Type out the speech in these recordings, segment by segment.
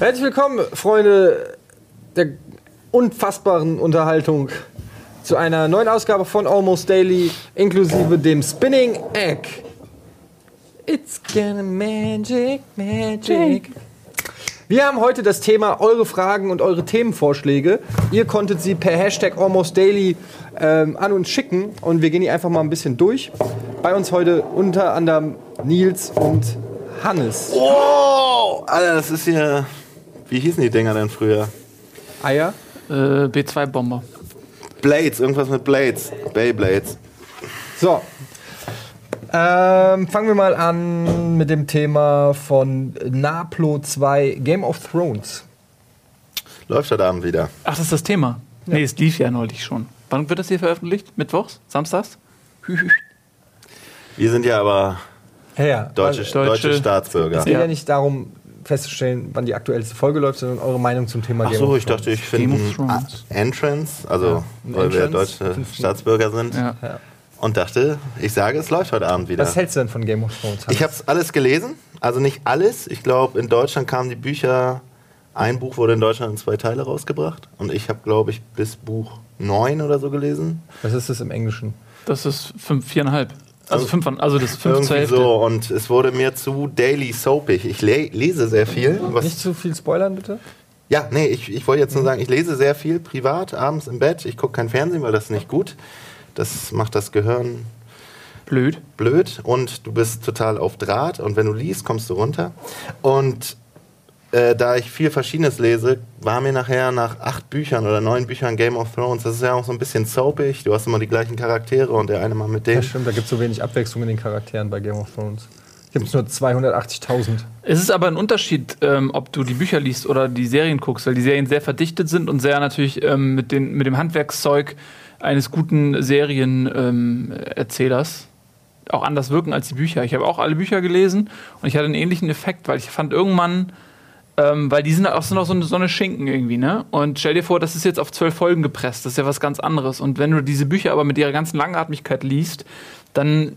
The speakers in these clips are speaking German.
Herzlich willkommen, Freunde der unfassbaren Unterhaltung, zu einer neuen Ausgabe von Almost Daily, inklusive dem Spinning Egg. It's gonna magic, magic. Wir haben heute das Thema eure Fragen und eure Themenvorschläge. Ihr konntet sie per Hashtag Almost Daily ähm, an uns schicken und wir gehen die einfach mal ein bisschen durch. Bei uns heute unter anderem Nils und Hannes. Oh, Alter, das ist hier. Wie hießen die Dinger denn früher? Eier? Äh, B2-Bomber. Blades, irgendwas mit Blades. Beyblades. So. Ähm, fangen wir mal an mit dem Thema von Naplo 2 Game of Thrones. Läuft heute Abend wieder. Ach, das ist das Thema. Nee, es lief ja neulich schon. Wann wird das hier veröffentlicht? Mittwochs? Samstags? Wir sind ja aber Ja, ja. deutsche, Also, deutsche, Deutsche- Staatsbürger. es geht ja. Ja. nicht darum, festzustellen, wann die aktuellste Folge läuft, sondern eure Meinung zum Thema Ach Game so, of ich Thrones. dachte, ich finde. Entrance, also ein weil wir Entrance. deutsche Findest du- Staatsbürger sind. Ja. Und dachte, ich sage, es läuft heute Abend wieder. Was hältst du denn von Game of Thrones? Ich habe es alles gelesen, also nicht alles. Ich glaube, in Deutschland kamen die Bücher, ein Buch wurde in Deutschland in zwei Teile rausgebracht. Und ich habe, glaube ich, bis Buch 9 oder so gelesen. Was ist das im Englischen? Das ist fünf, viereinhalb. Also fünf, also das ist fünf zur Irgendwie Hälfte. so. Und es wurde mir zu daily soapig. Ich le lese sehr viel. Was Nicht zu viel spoilern, bitte? Ja, nee, ich, ich wollte jetzt nur sagen, ich lese sehr viel privat, abends im Bett. Ich gucke kein Fernsehen, weil das ist nicht gut. Das macht das Gehirn Blöd. blöd und du bist total auf Draht und wenn du liest, kommst du runter. Und äh, da ich viel Verschiedenes lese, war mir nachher nach acht Büchern oder neun Büchern Game of Thrones, das ist ja auch so ein bisschen soapig. Du hast immer die gleichen Charaktere und der eine mal mit dem. Ja, stimmt, da gibt es so wenig Abwechslung in den Charakteren bei Game of Thrones. Gibt es nur 280.000. Es ist aber ein Unterschied, ähm, ob du die Bücher liest oder die Serien guckst, weil die Serien sehr verdichtet sind und sehr natürlich ähm, mit, den, mit dem Handwerkszeug eines guten Serienerzählers auch anders wirken als die Bücher. Ich habe auch alle Bücher gelesen und ich hatte einen ähnlichen Effekt, weil ich fand irgendwann, ähm, weil die sind auch, sind auch so, eine, so eine Schinken irgendwie, ne? Und stell dir vor, das ist jetzt auf zwölf Folgen gepresst, das ist ja was ganz anderes. Und wenn du diese Bücher aber mit ihrer ganzen Langatmigkeit liest, dann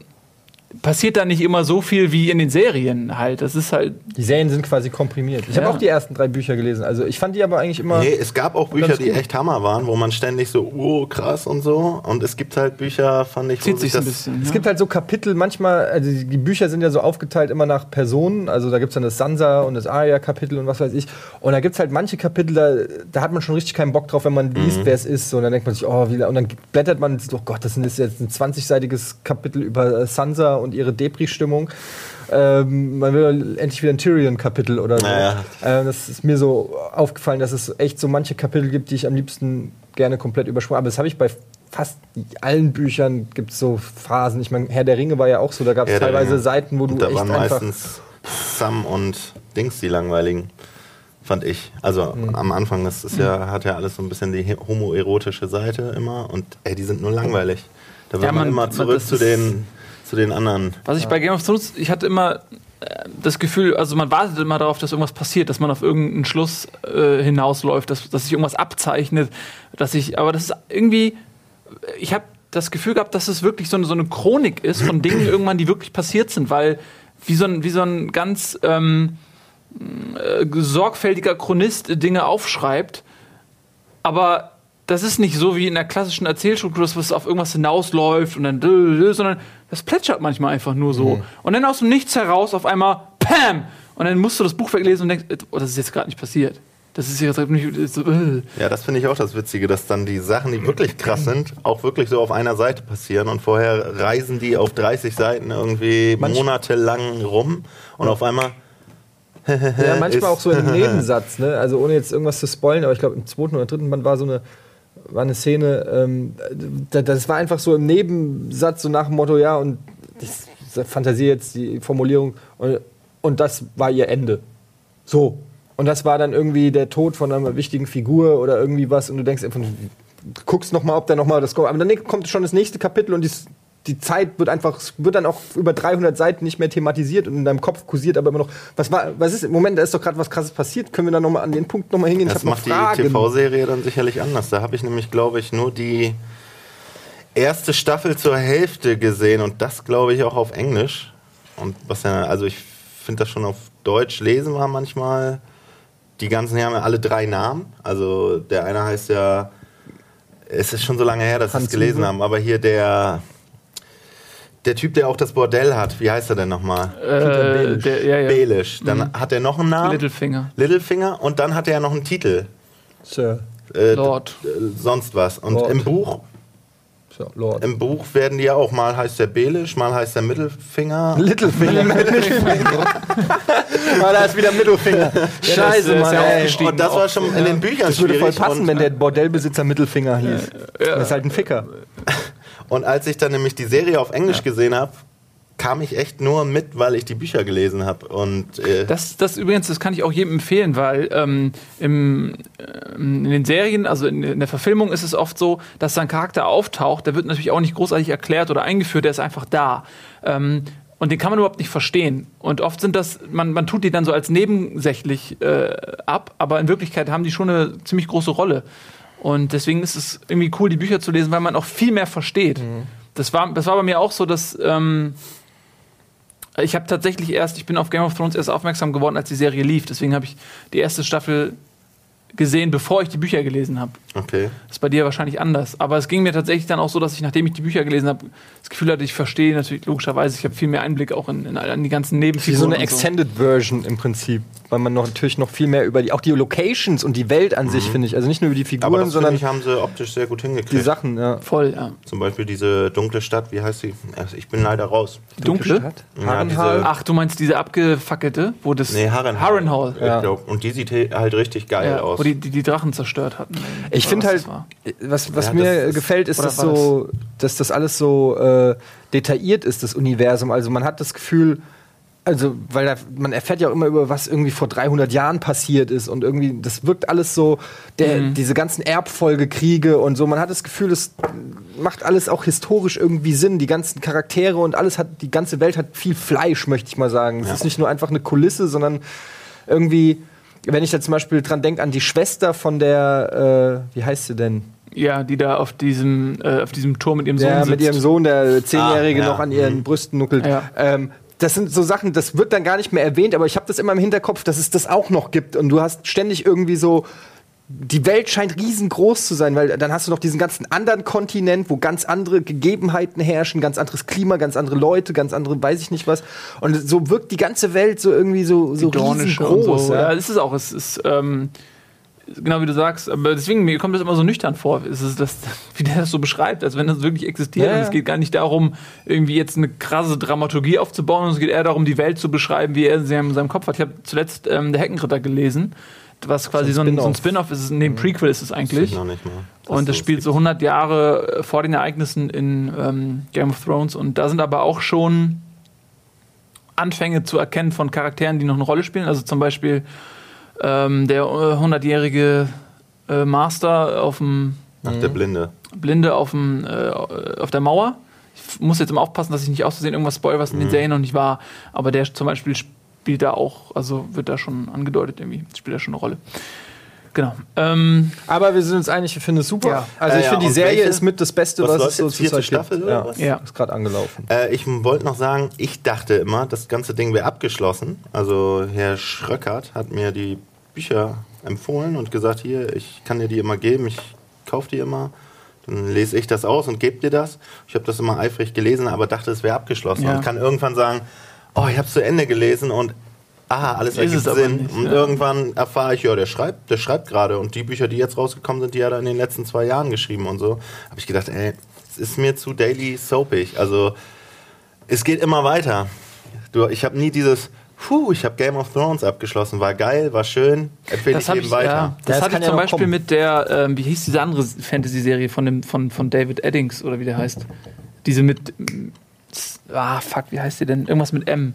passiert da nicht immer so viel wie in den Serien halt. Das ist halt Die Serien sind quasi komprimiert. Ich Ja. habe auch die ersten drei Bücher gelesen. Also ich fand die aber eigentlich immer. Nee, es gab auch Bücher, die echt Hammer waren, wo man ständig so, oh, krass und so. Und es gibt halt Bücher, fand ich, wo zieht sich sich ein das bisschen. Es ja. gibt halt so Kapitel, manchmal, also die Bücher sind ja so aufgeteilt immer nach Personen. Also da gibt es dann das Sansa und das Arya-Kapitel und was weiß ich. Und da gibt es halt manche Kapitel, da, da hat man schon richtig keinen Bock drauf, wenn man liest, wer es ist. Und dann denkt man sich, oh, wie, und dann blättert man, oh Gott, das ist jetzt ein 20-seitiges Kapitel über Sansa und ihre Depri-Stimmung. Ähm, man will endlich wieder ein Tyrion-Kapitel oder so. Naja. Äh, das ist mir so aufgefallen, dass es echt so manche Kapitel gibt, die ich am liebsten gerne komplett übersprungen. Aber das habe ich bei fast allen Büchern gibt es so Phasen. Ich meine, Herr der Ringe war ja auch so, da gab es teilweise Ringe. Seiten, wo du Und da echt waren einfach. meistens Sam und Dings die langweiligen, fand ich. Also Mhm. am Anfang, das ist ja, hat ja alles so ein bisschen die he- homoerotische Seite immer und ey, die sind nur langweilig. Da will Ja, man, man- immer zurück zu den, zu den anderen. Was ich bei Game of Thrones, ich hatte immer äh, das Gefühl, also man wartet immer darauf, dass irgendwas passiert, dass man auf irgendeinen Schluss äh, hinausläuft, dass, dass sich irgendwas abzeichnet, dass ich, aber das ist irgendwie, ich habe das Gefühl gehabt, dass es wirklich so eine, so eine Chronik ist von Dingen irgendwann, die wirklich passiert sind, weil wie so ein, wie so ein ganz ähm, äh, sorgfältiger Chronist Dinge aufschreibt, aber das ist nicht so wie in der klassischen Erzählstruktur, dass was auf irgendwas hinausläuft und dann, sondern das plätschert manchmal einfach nur so. Und dann aus dem Nichts heraus auf einmal, Pam! Und dann musst du das Buch weglesen und denkst, oh, das ist jetzt gerade nicht passiert. Das ist jetzt nicht so, äh. Ja, das finde ich auch das Witzige, dass dann die Sachen, die wirklich krass sind, auch wirklich so auf einer Seite passieren und vorher reisen die auf 30 Seiten irgendwie Manch- monatelang rum und auf einmal Ja, manchmal auch so im Nebensatz, ne? Also ohne jetzt irgendwas zu spoilen, aber ich glaube im zweiten oder dritten Band war so eine war eine Szene, ähm, da- das war einfach so im Nebensatz, so nach dem Motto, ja, und ich fantasiere jetzt die Formulierung, und, und das war ihr Ende. So. Und das war dann irgendwie der Tod von einer wichtigen Figur oder irgendwie was, und du denkst guckst noch mal, ob da noch mal das kommt. Aber dann kommt schon das nächste Kapitel und die, die Zeit wird einfach, wird dann auch über 300 Seiten nicht mehr thematisiert und in deinem Kopf kursiert aber immer noch, was war, was ist, im Moment, da ist doch gerade was krasses passiert, können wir da noch mal an den Punkt noch mal hingehen? Das macht die TV-Serie dann sicherlich anders. Da habe ich nämlich, glaube ich, nur die erste Staffel zur Hälfte gesehen und das, glaube ich, auch auf Englisch. Und was ja, also ich finde das schon auf Deutsch lesen war manchmal die ganzen hier haben ja alle drei Namen. Also der eine heißt ja, es ist schon so lange her, dass wir es gelesen haben, aber hier der, der Typ, der auch das Bordell hat, wie heißt er denn nochmal? Äh, Belisch. der, ja, ja. Belisch. Dann hat er noch einen Namen. Littlefinger. Littlefinger und dann hat er ja noch einen Titel. Sir. Äh, Lord. äh, sonst was. Und Lord. im Buch, So, Lord. im Buch werden die ja auch, mal heißt der Belisch, mal heißt der Mittelfinger. Littlefinger. Mal, da ist wieder Mittelfinger. Scheiße, ist Mann, ja. Und das war schon in den Büchern Das würde voll passen, und, wenn der Bordellbesitzer Mittelfinger hieß. Das ist halt ein Ficker. Und als ich dann nämlich die Serie auf Englisch gesehen habe, kam ich echt nur mit, weil ich die Bücher gelesen habe. Und äh, Das, das übrigens, das kann ich auch jedem empfehlen, weil ähm, im, ähm, in den Serien, also in, in der Verfilmung ist es oft so, dass sein Charakter auftaucht, der wird natürlich auch nicht großartig erklärt oder eingeführt, der ist einfach da. Ähm, und den kann man überhaupt nicht verstehen. Und oft sind das, man, man tut die dann so als nebensächlich äh, ab, aber in Wirklichkeit haben die schon eine ziemlich große Rolle. Und deswegen ist es irgendwie cool, die Bücher zu lesen, weil man auch viel mehr versteht. Das, war, das war bei mir auch so, dass ähm, ich habe tatsächlich erst, ich bin auf Game of Thrones erst aufmerksam geworden, als die Serie lief. Deswegen habe ich die erste Staffel gesehen, bevor ich die Bücher gelesen habe. okay. Das ist bei dir wahrscheinlich anders. Aber es ging mir tatsächlich dann auch so, dass ich, nachdem ich die Bücher gelesen habe, das Gefühl hatte, ich verstehe natürlich logischerweise, ich habe viel mehr Einblick auch in, in, in die ganzen Wie Nebenfiguren. so eine Extended Version im Prinzip. Weil man noch, natürlich noch viel mehr über die, auch die Locations und die Welt an sich, finde ich. Also nicht nur über die Aber Figuren, das finde sondern ich, haben sie optisch sehr gut die hingekriegt. Sachen, ja. Voll, ja. Zum Beispiel diese dunkle Stadt, wie heißt sie? Also ich bin leider raus. Die dunkle? Stadt? Ja, Harrenhal. diese- Ach, du meinst diese abgefackelte, wo das. Nee, Harrenhal. Harrenhal. Ich glaub, und die sieht halt richtig geil Ja, aus. Wo die, die die Drachen zerstört hatten. Ich finde was halt, das war. was, was Ja, mir das ist- gefällt, ist, dass, so, dass das alles so äh, detailliert ist, das Universum. Also man hat das Gefühl, also, weil da, man erfährt ja auch immer über, was irgendwie vor 300 Jahren passiert ist und irgendwie, das wirkt alles so, der, Mhm. diese ganzen Erbfolgekriege und so. Man hat das Gefühl, es macht alles auch historisch irgendwie Sinn. Die ganzen Charaktere und alles hat, die ganze Welt hat viel Fleisch, möchte ich mal sagen. Es ist nicht nur einfach eine Kulisse, sondern irgendwie, wenn ich da zum Beispiel dran denke, an die Schwester von der, äh, wie heißt sie denn? Ja, die da auf diesem, äh, auf diesem Turm mit ihrem Sohn Ja, sitzt. mit ihrem Sohn, der Zehnjährige, Ah, ja. noch an ihren Mhm. Brüsten nuckelt. Ja. Ähm, das sind so Sachen, das wird dann gar nicht mehr erwähnt, aber ich habe das immer im Hinterkopf, dass es das auch noch gibt. Und du hast ständig irgendwie so. Die Welt scheint riesengroß zu sein, weil dann hast du noch diesen ganzen anderen Kontinent, wo ganz andere Gegebenheiten herrschen, ganz anderes Klima, ganz andere Leute, ganz andere, weiß ich nicht was. Und so wirkt die ganze Welt so irgendwie so, so riesengroß. und so. Ja. Ja, das ist auch. Es ist, ähm, genau wie du sagst, aber deswegen, mir kommt das immer so nüchtern vor, es ist das, wie der das so beschreibt, als wenn das wirklich existiert. Ja, Und ja. es geht gar nicht darum, irgendwie jetzt eine krasse Dramaturgie aufzubauen, sondern es geht eher darum, die Welt zu beschreiben, wie er sie in seinem Kopf hat. Ich habe zuletzt ähm, Der Heckenritter gelesen, was quasi so ein, so ein Spin-off ist. Nee, ein Prequel ist es eigentlich. nicht mal. Und das spielt so 100 Jahre äh, vor den Ereignissen in ähm, Game of Thrones. Und da sind aber auch schon Anfänge zu erkennen von Charakteren, die noch eine Rolle spielen. Also zum Beispiel ähm, der äh, 100-jährige äh, Master auf dem Ach, der Blinde. Blinde auf, dem, äh, auf der Mauer. Ich muss jetzt immer aufpassen, dass ich nicht auszusehen irgendwas spoil, was in den Serien noch nicht war. Aber der zum Beispiel spielt da auch, also wird da schon angedeutet irgendwie, spielt da schon eine Rolle. Genau. Ähm, Aber wir sind uns einig, wir finden es super. Ja. Also Äh, ich ja, finde, die und Serie welche? ist mit das Beste, Was was, läuft es so jetzt? Vierte Staffel gibt. oder Ja. was? Ja. Ist gerade angelaufen. Äh, ich wollte noch sagen, ich dachte immer, das ganze Ding wäre abgeschlossen. Also Herr Schröckert hat mir die Bücher empfohlen und gesagt, hier, ich kann dir die immer geben, ich kaufe die immer. Dann lese ich das aus und gebe dir das. Ich habe das immer eifrig gelesen, aber dachte, es wäre abgeschlossen. Ja. Und kann irgendwann sagen, oh, ich habe es zu Ende gelesen und aha, alles Ist ergibt Sinn. nicht, und ja. irgendwann erfahre ich, ja, der schreibt, der schreibt gerade. Und die Bücher, die jetzt rausgekommen sind, die hat er in den letzten zwei Jahren geschrieben und so. Habe ich gedacht, ey, es ist mir zu daily soapig. Also es geht immer weiter. Du, ich habe nie dieses, puh, ich habe Game of Thrones abgeschlossen, war geil, war schön, empfehle ich ich, weiter. ja, das das hatte ich zum Beispiel kommen. mit der, ähm, wie hieß diese andere Fantasy-Serie von, dem, von, von David Eddings oder wie der heißt. Diese mit, ah, fuck, wie heißt die denn? Irgendwas mit M.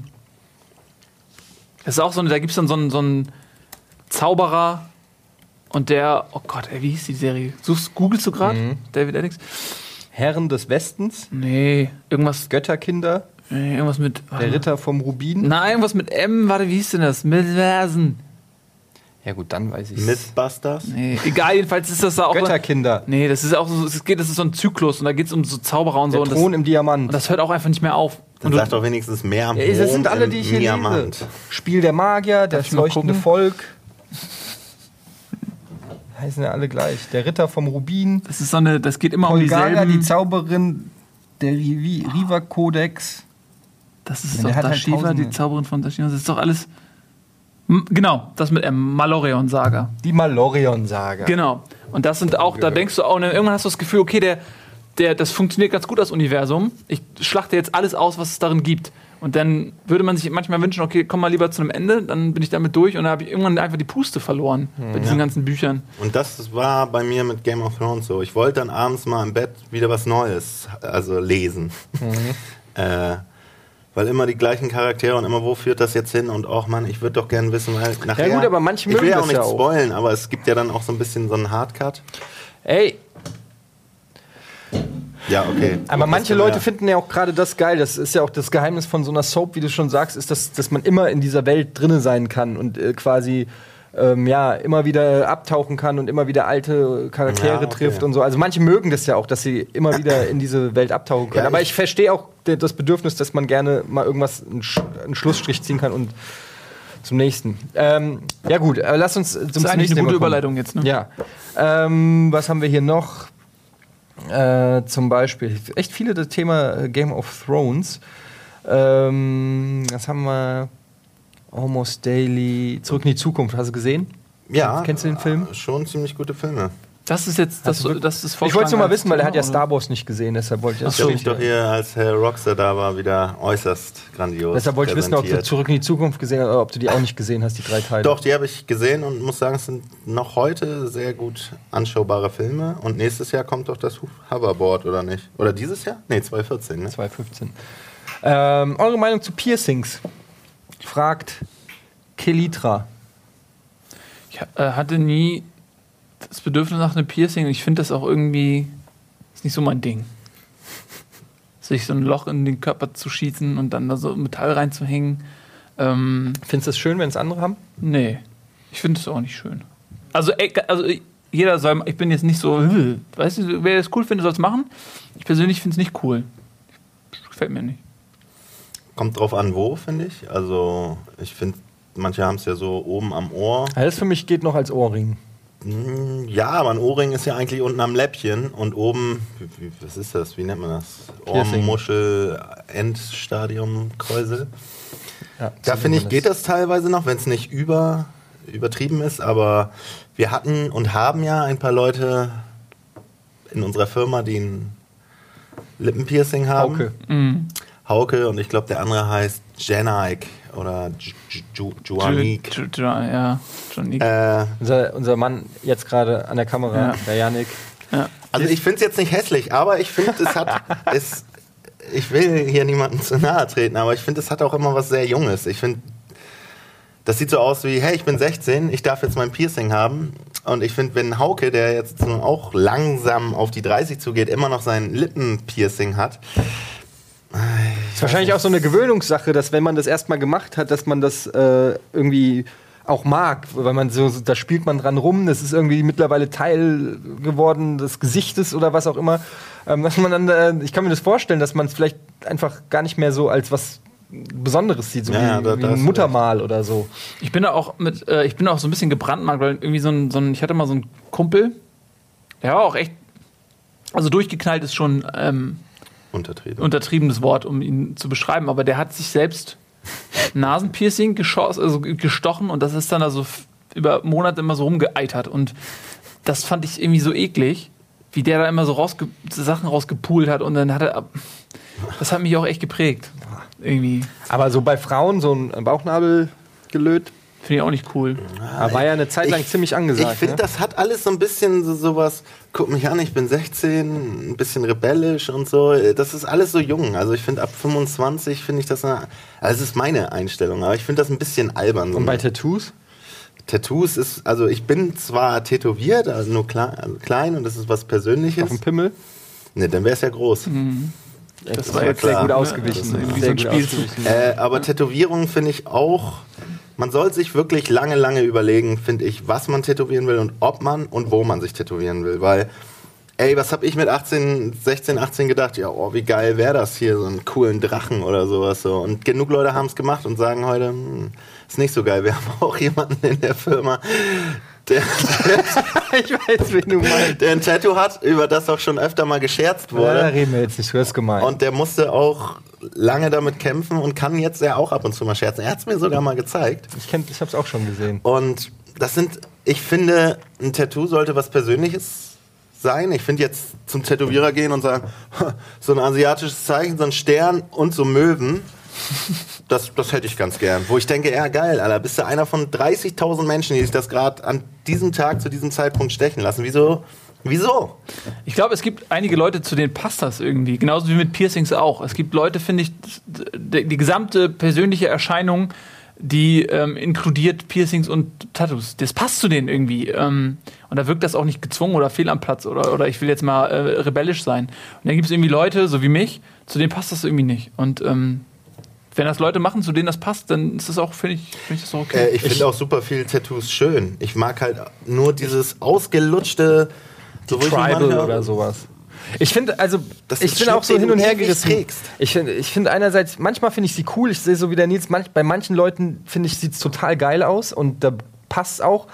Das ist auch so da gibt es dann so einen, so einen Zauberer und der, oh Gott, ey, wie hieß die Serie? Suchst, googelst du gerade? Mhm. David Eddings? Herren des Westens, Nee, irgendwas, Götterkinder, nee, irgendwas mit. warte der. Ritter vom Rubin. Nein, irgendwas mit M, warte, wie hieß denn das? Mit Versen. Ja gut, dann weiß ich Mythbusters? Nee, egal, jedenfalls ist das da auch. Götterkinder. Nee, das ist auch so, es geht, das ist so ein Zyklus und da geht es um so Zauberer und so. Der Und das, Thron im Diamant. und das hört auch einfach nicht mehr auf. Dann Und sag doch wenigstens mehr ja, das sind alle, die ich hier Diamant. lese. Spiel der Magier, das leuchtende? Volk. heißen ja alle gleich. Der Ritter vom Rubin, Das ist so eine, das geht immer um Olgaga, die dieselben. Zauberin, der Riva-Kodex. Das ist Ja, doch der hat halt Dashiva, tausende. die Zauberin von Dashiva. Das ist doch alles. Genau, das mit M. Malorion-Saga. Die Malorion-Saga. Genau. Und das sind auch, da denkst du auch, ne, irgendwann hast du das Gefühl, okay, der, der, das funktioniert ganz gut, das Universum. Ich schlachte jetzt alles aus, was es darin gibt. Und dann würde man sich manchmal wünschen, okay, komm mal lieber zu einem Ende, dann bin ich damit durch und dann habe ich irgendwann einfach die Puste verloren bei diesen ganzen Büchern. Und das war bei mir mit Game of Thrones so. Ich wollte dann abends mal im Bett wieder was Neues, also lesen. äh, weil immer die gleichen Charaktere und immer, wo führt das jetzt hin? Und auch, Mann, ich würde doch gerne wissen, weil nachher... gut, aber manche Ich will mögen ja auch nicht ja auch. spoilen, aber es gibt ja dann auch so ein bisschen so einen Hardcut. Ey, Ja, okay. aber Gut, manche Leute wir- finden ja auch gerade das geil. Das ist ja auch das Geheimnis von so einer Soap, wie du schon sagst, ist, dass, dass man immer in dieser Welt drinne sein kann und äh, quasi ähm, ja, immer wieder abtauchen kann und immer wieder alte Charaktere Ja, okay. trifft und so. Also manche mögen das ja auch, dass sie immer wieder in diese Welt abtauchen können. Ja, aber ich- ich verstehe auch das Bedürfnis, dass man gerne mal irgendwas, einen, Sch einen Schlussstrich ziehen kann und zum nächsten. Ähm, ja gut, äh, lass uns zum Das ist eigentlich nächsten eine gute. Überleitung jetzt, ne? Ja. Ähm, was haben wir hier noch? Äh, zum Beispiel echt viele das Thema Game of Thrones. Ähm, was haben wir? Almost Daily. Zurück in die Zukunft. Hast du gesehen? Ja. Kennst du den Film? äh, Schon ziemlich gute Filme. Das ist jetzt, das, das ist Ich wollte es nur mal wissen, weil er hat ja Star Wars nicht gesehen, deshalb wollte ich das so. ich doch hier, als Herr Rockstar da war, wieder äußerst grandios. Deshalb wollte ich wissen, ob du. Zurück in die Zukunft gesehen hast oder ob du die auch nicht gesehen hast, die drei Teile. Doch, die habe ich gesehen und muss sagen, es sind noch heute sehr gut anschaubare Filme. Und nächstes Jahr kommt doch das Hoverboard, oder nicht? Oder dieses Jahr? Nee, 2014, ne? 2015. Ähm, eure Meinung zu Piercings? Fragt Kelitra. Ich äh, hatte nie das Bedürfnis nach einem Piercing. Ich finde das auch irgendwie ist nicht so mein Ding. Sich so ein Loch in den Körper zu schießen und dann da so Metall reinzuhängen. Ähm, Findest du es schön, wenn es andere haben? nee, ich finde es auch nicht schön. Also, also jeder soll, ich bin jetzt nicht so, weißt du, wer das cool findet, soll es machen. Ich persönlich finde es nicht cool. Gefällt mir nicht. Kommt drauf an, wo, finde ich. Also, ich finde, manche haben es ja so oben am Ohr. Ja, das für mich geht noch als Ohrring. Hm, Ja, aber ein Ohrring ist ja eigentlich unten am Läppchen und oben, wie, was ist das? Wie nennt man das? Ohrmuschel, Endstadium, Kräusel. Ja, Da so finde ich, geht das teilweise noch, wenn es nicht über, übertrieben ist, aber wir hatten und haben ja ein paar Leute in unserer Firma, die ein Lippenpiercing haben. Hauke. Mhm. Hauke und ich glaube, der andere heißt Janik oder Ju- Ju- Ju- Juanik. Ju- Ja, nicht. Äh, Unser, unser Mann jetzt gerade an der Kamera, Ja. der Janik. ja. also ich finde es jetzt nicht hässlich, aber ich finde, es hat, es, ich will hier niemandem zu nahe treten, aber ich finde, es hat auch immer was sehr Junges. Ich finde, das sieht so aus wie, hey, ich bin 16, ich darf jetzt mein Piercing haben. Und ich finde, wenn Hauke, der jetzt auch langsam auf die 30 zugeht, immer noch sein Lippenpiercing hat, Ist wahrscheinlich auch so eine Gewöhnungssache, dass wenn man das erstmal gemacht hat, dass man das äh, irgendwie auch mag, weil man so, so- da spielt man dran rum, das ist irgendwie mittlerweile Teil geworden des Gesichtes oder was auch immer. Ähm, dass man dann, äh, ich kann mir das vorstellen, dass man es vielleicht einfach gar nicht mehr so als was Besonderes sieht, so Ja, wie, ja, da- wie ein Muttermal oder so. Ich bin da auch mit, äh, ich bin da auch so ein bisschen gebrandmarkt, weil irgendwie so ein, so ein, ich hatte mal so einen Kumpel, der war auch echt, also durchgeknallt ist schon ähm, untertrieben. untertriebenes Wort, um ihn zu beschreiben, aber der hat sich selbst Nasenpiercing geschoss, also gestochen und das ist dann also über Monate immer so rumgeeitert und das fand ich irgendwie so eklig, wie der da immer so rausge Sachen rausgepult hat und dann hat er, das hat mich auch echt geprägt. Irgendwie. Aber so bei Frauen so ein Bauchnabel gelöt, Finde ich auch nicht cool. da war ja eine Zeit lang Ich- ziemlich angesagt. Ich finde, ne? das hat alles so ein bisschen so sowas, guck mich an, ich bin 16, ein bisschen rebellisch und so. Das ist alles so jung. Also ich finde, ab 25 finde ich das eine, also es ist meine Einstellung, aber ich finde das ein bisschen albern. So Und bei Tattoos? Tattoos ist, also ich bin zwar tätowiert, also nur klein, also klein und das ist was Auf Persönliches. dem Pimmel? Ne, dann wäre es ja groß. Das, war jetzt sehr gut Ja, ausgewichen. das ist irgendwie sehr so gut Spielzug. ausgewichen. Äh, aber Tätowierungen finde ich auch, man soll sich wirklich lange, lange überlegen, finde ich, was man tätowieren will und ob man und wo man sich tätowieren will. Weil, ey, was habe ich mit 18, 16, 18 gedacht? Ja, oh, wie geil wäre das hier, so einen coolen Drachen oder sowas so. Und genug Leute haben es gemacht und sagen heute, hm, ist nicht so geil. Wir haben auch jemanden in der Firma, der, ich weiß, wen du meinst. der ein Tattoo hat, über das auch schon öfter mal gescherzt Ja, da wurde. reden wir jetzt nicht, du hast gemeint. Und der musste auch lange damit kämpfen und kann jetzt ja auch ab und zu mal scherzen. Er hat es mir sogar mal gezeigt. ich kenn, ich hab's auch schon gesehen. Und das sind, ich finde, ein Tattoo sollte was Persönliches sein. Ich finde jetzt zum Tätowierer gehen und sagen, so ein asiatisches Zeichen, so ein Stern und so Möwen. Das, das hätte ich ganz gern. Wo ich denke, ja geil, Alter, bist du einer von 30.000 Menschen, die sich das gerade an diesem Tag zu diesem Zeitpunkt stechen lassen. Wieso? Wieso? Ich glaube, es gibt einige Leute, zu denen passt das irgendwie. Genauso wie mit Piercings auch. Es gibt Leute, finde ich, die, die gesamte persönliche Erscheinung, die ähm, inkludiert Piercings und Tattoos. Das passt zu denen irgendwie. Ähm, und da wirkt das auch nicht gezwungen oder fehl am Platz oder, oder ich will jetzt mal äh, rebellisch sein. Und dann gibt es irgendwie Leute, so wie mich, zu denen passt das irgendwie nicht. Und ähm, wenn das Leute machen, zu denen das passt, dann ist das auch, finde ich, find ich das auch okay. Äh, ich finde auch super viele Tattoos schön. Ich mag halt nur dieses ausgelutschte, so Tribal oder sowas. Ich finde, also, Das ich bin auch so hin und her gerissen. Ich finde ich find einerseits, manchmal finde ich sie cool. Ich sehe so wie der Nils, manch, bei manchen Leuten finde ich, sieht es total geil aus und da passt auch.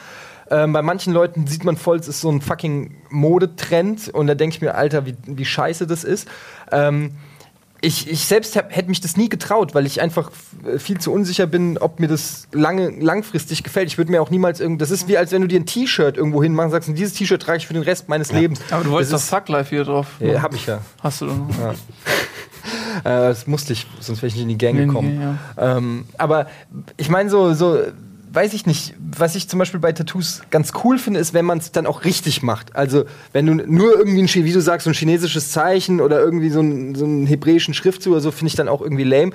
Ähm, bei manchen Leuten sieht man voll, es ist so ein fucking Modetrend und da denke ich mir, Alter, wie, wie scheiße das ist. Ähm, ich, ich selbst hätte mich das nie getraut, weil ich einfach f- viel zu unsicher bin, ob mir das lange, langfristig gefällt. Ich würde mir auch niemals irgend. Das ist wie, als wenn du dir ein T-Shirt irgendwo hinmachst und sagst, dieses T-Shirt trage ich für den Rest meines Lebens. Aber du wolltest das doch Fuck Life hier drauf. Ja, hab ich ja. Hast du doch noch. Äh, das musste ich, sonst wäre ich nicht in die Gang Nee, nee, gekommen. Ähm, aber ich meine, so, so, weiß ich nicht, was ich zum Beispiel bei Tattoos ganz cool finde, ist, wenn man es dann auch richtig macht. Also, wenn du nur irgendwie, ein, wie du sagst, so ein chinesisches Zeichen oder irgendwie so, ein, so einen hebräischen Schriftzug oder so, finde ich dann auch irgendwie lame.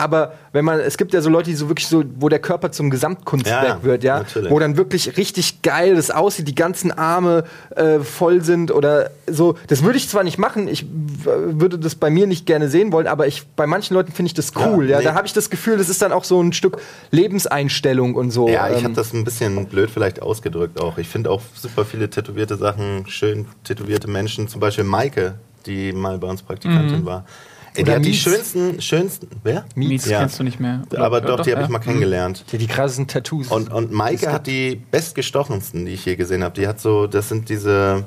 Aber wenn man, es gibt ja so Leute, die so wirklich so, wo der Körper zum Gesamtkunstwerk Ja, wird, ja, natürlich. wo dann wirklich richtig geil das aussieht, die ganzen Arme äh, voll sind oder so. Das würde ich zwar nicht machen, ich würde das bei mir nicht gerne sehen wollen, aber ich, bei manchen Leuten finde ich das cool. Ja, Ja, nee. Da habe ich das Gefühl, das ist dann auch so ein Stück Lebenseinstellung und so. Ja, ich Ähm, habe das ein bisschen blöd vielleicht ausgedrückt auch. Ich finde auch super viele tätowierte Sachen, schön tätowierte Menschen. Zum Beispiel Maike, die mal bei uns Praktikantin war. Ey, die Oder hat die Mies. schönsten, schönsten, wer? Miets Ja. kennst du nicht mehr. Aber doch, die habe ja. ich mal kennengelernt. ja, die krassesten Tattoos. Und, und Maike hat die bestgestochensten, die ich je gesehen habe. Die hat so, das sind diese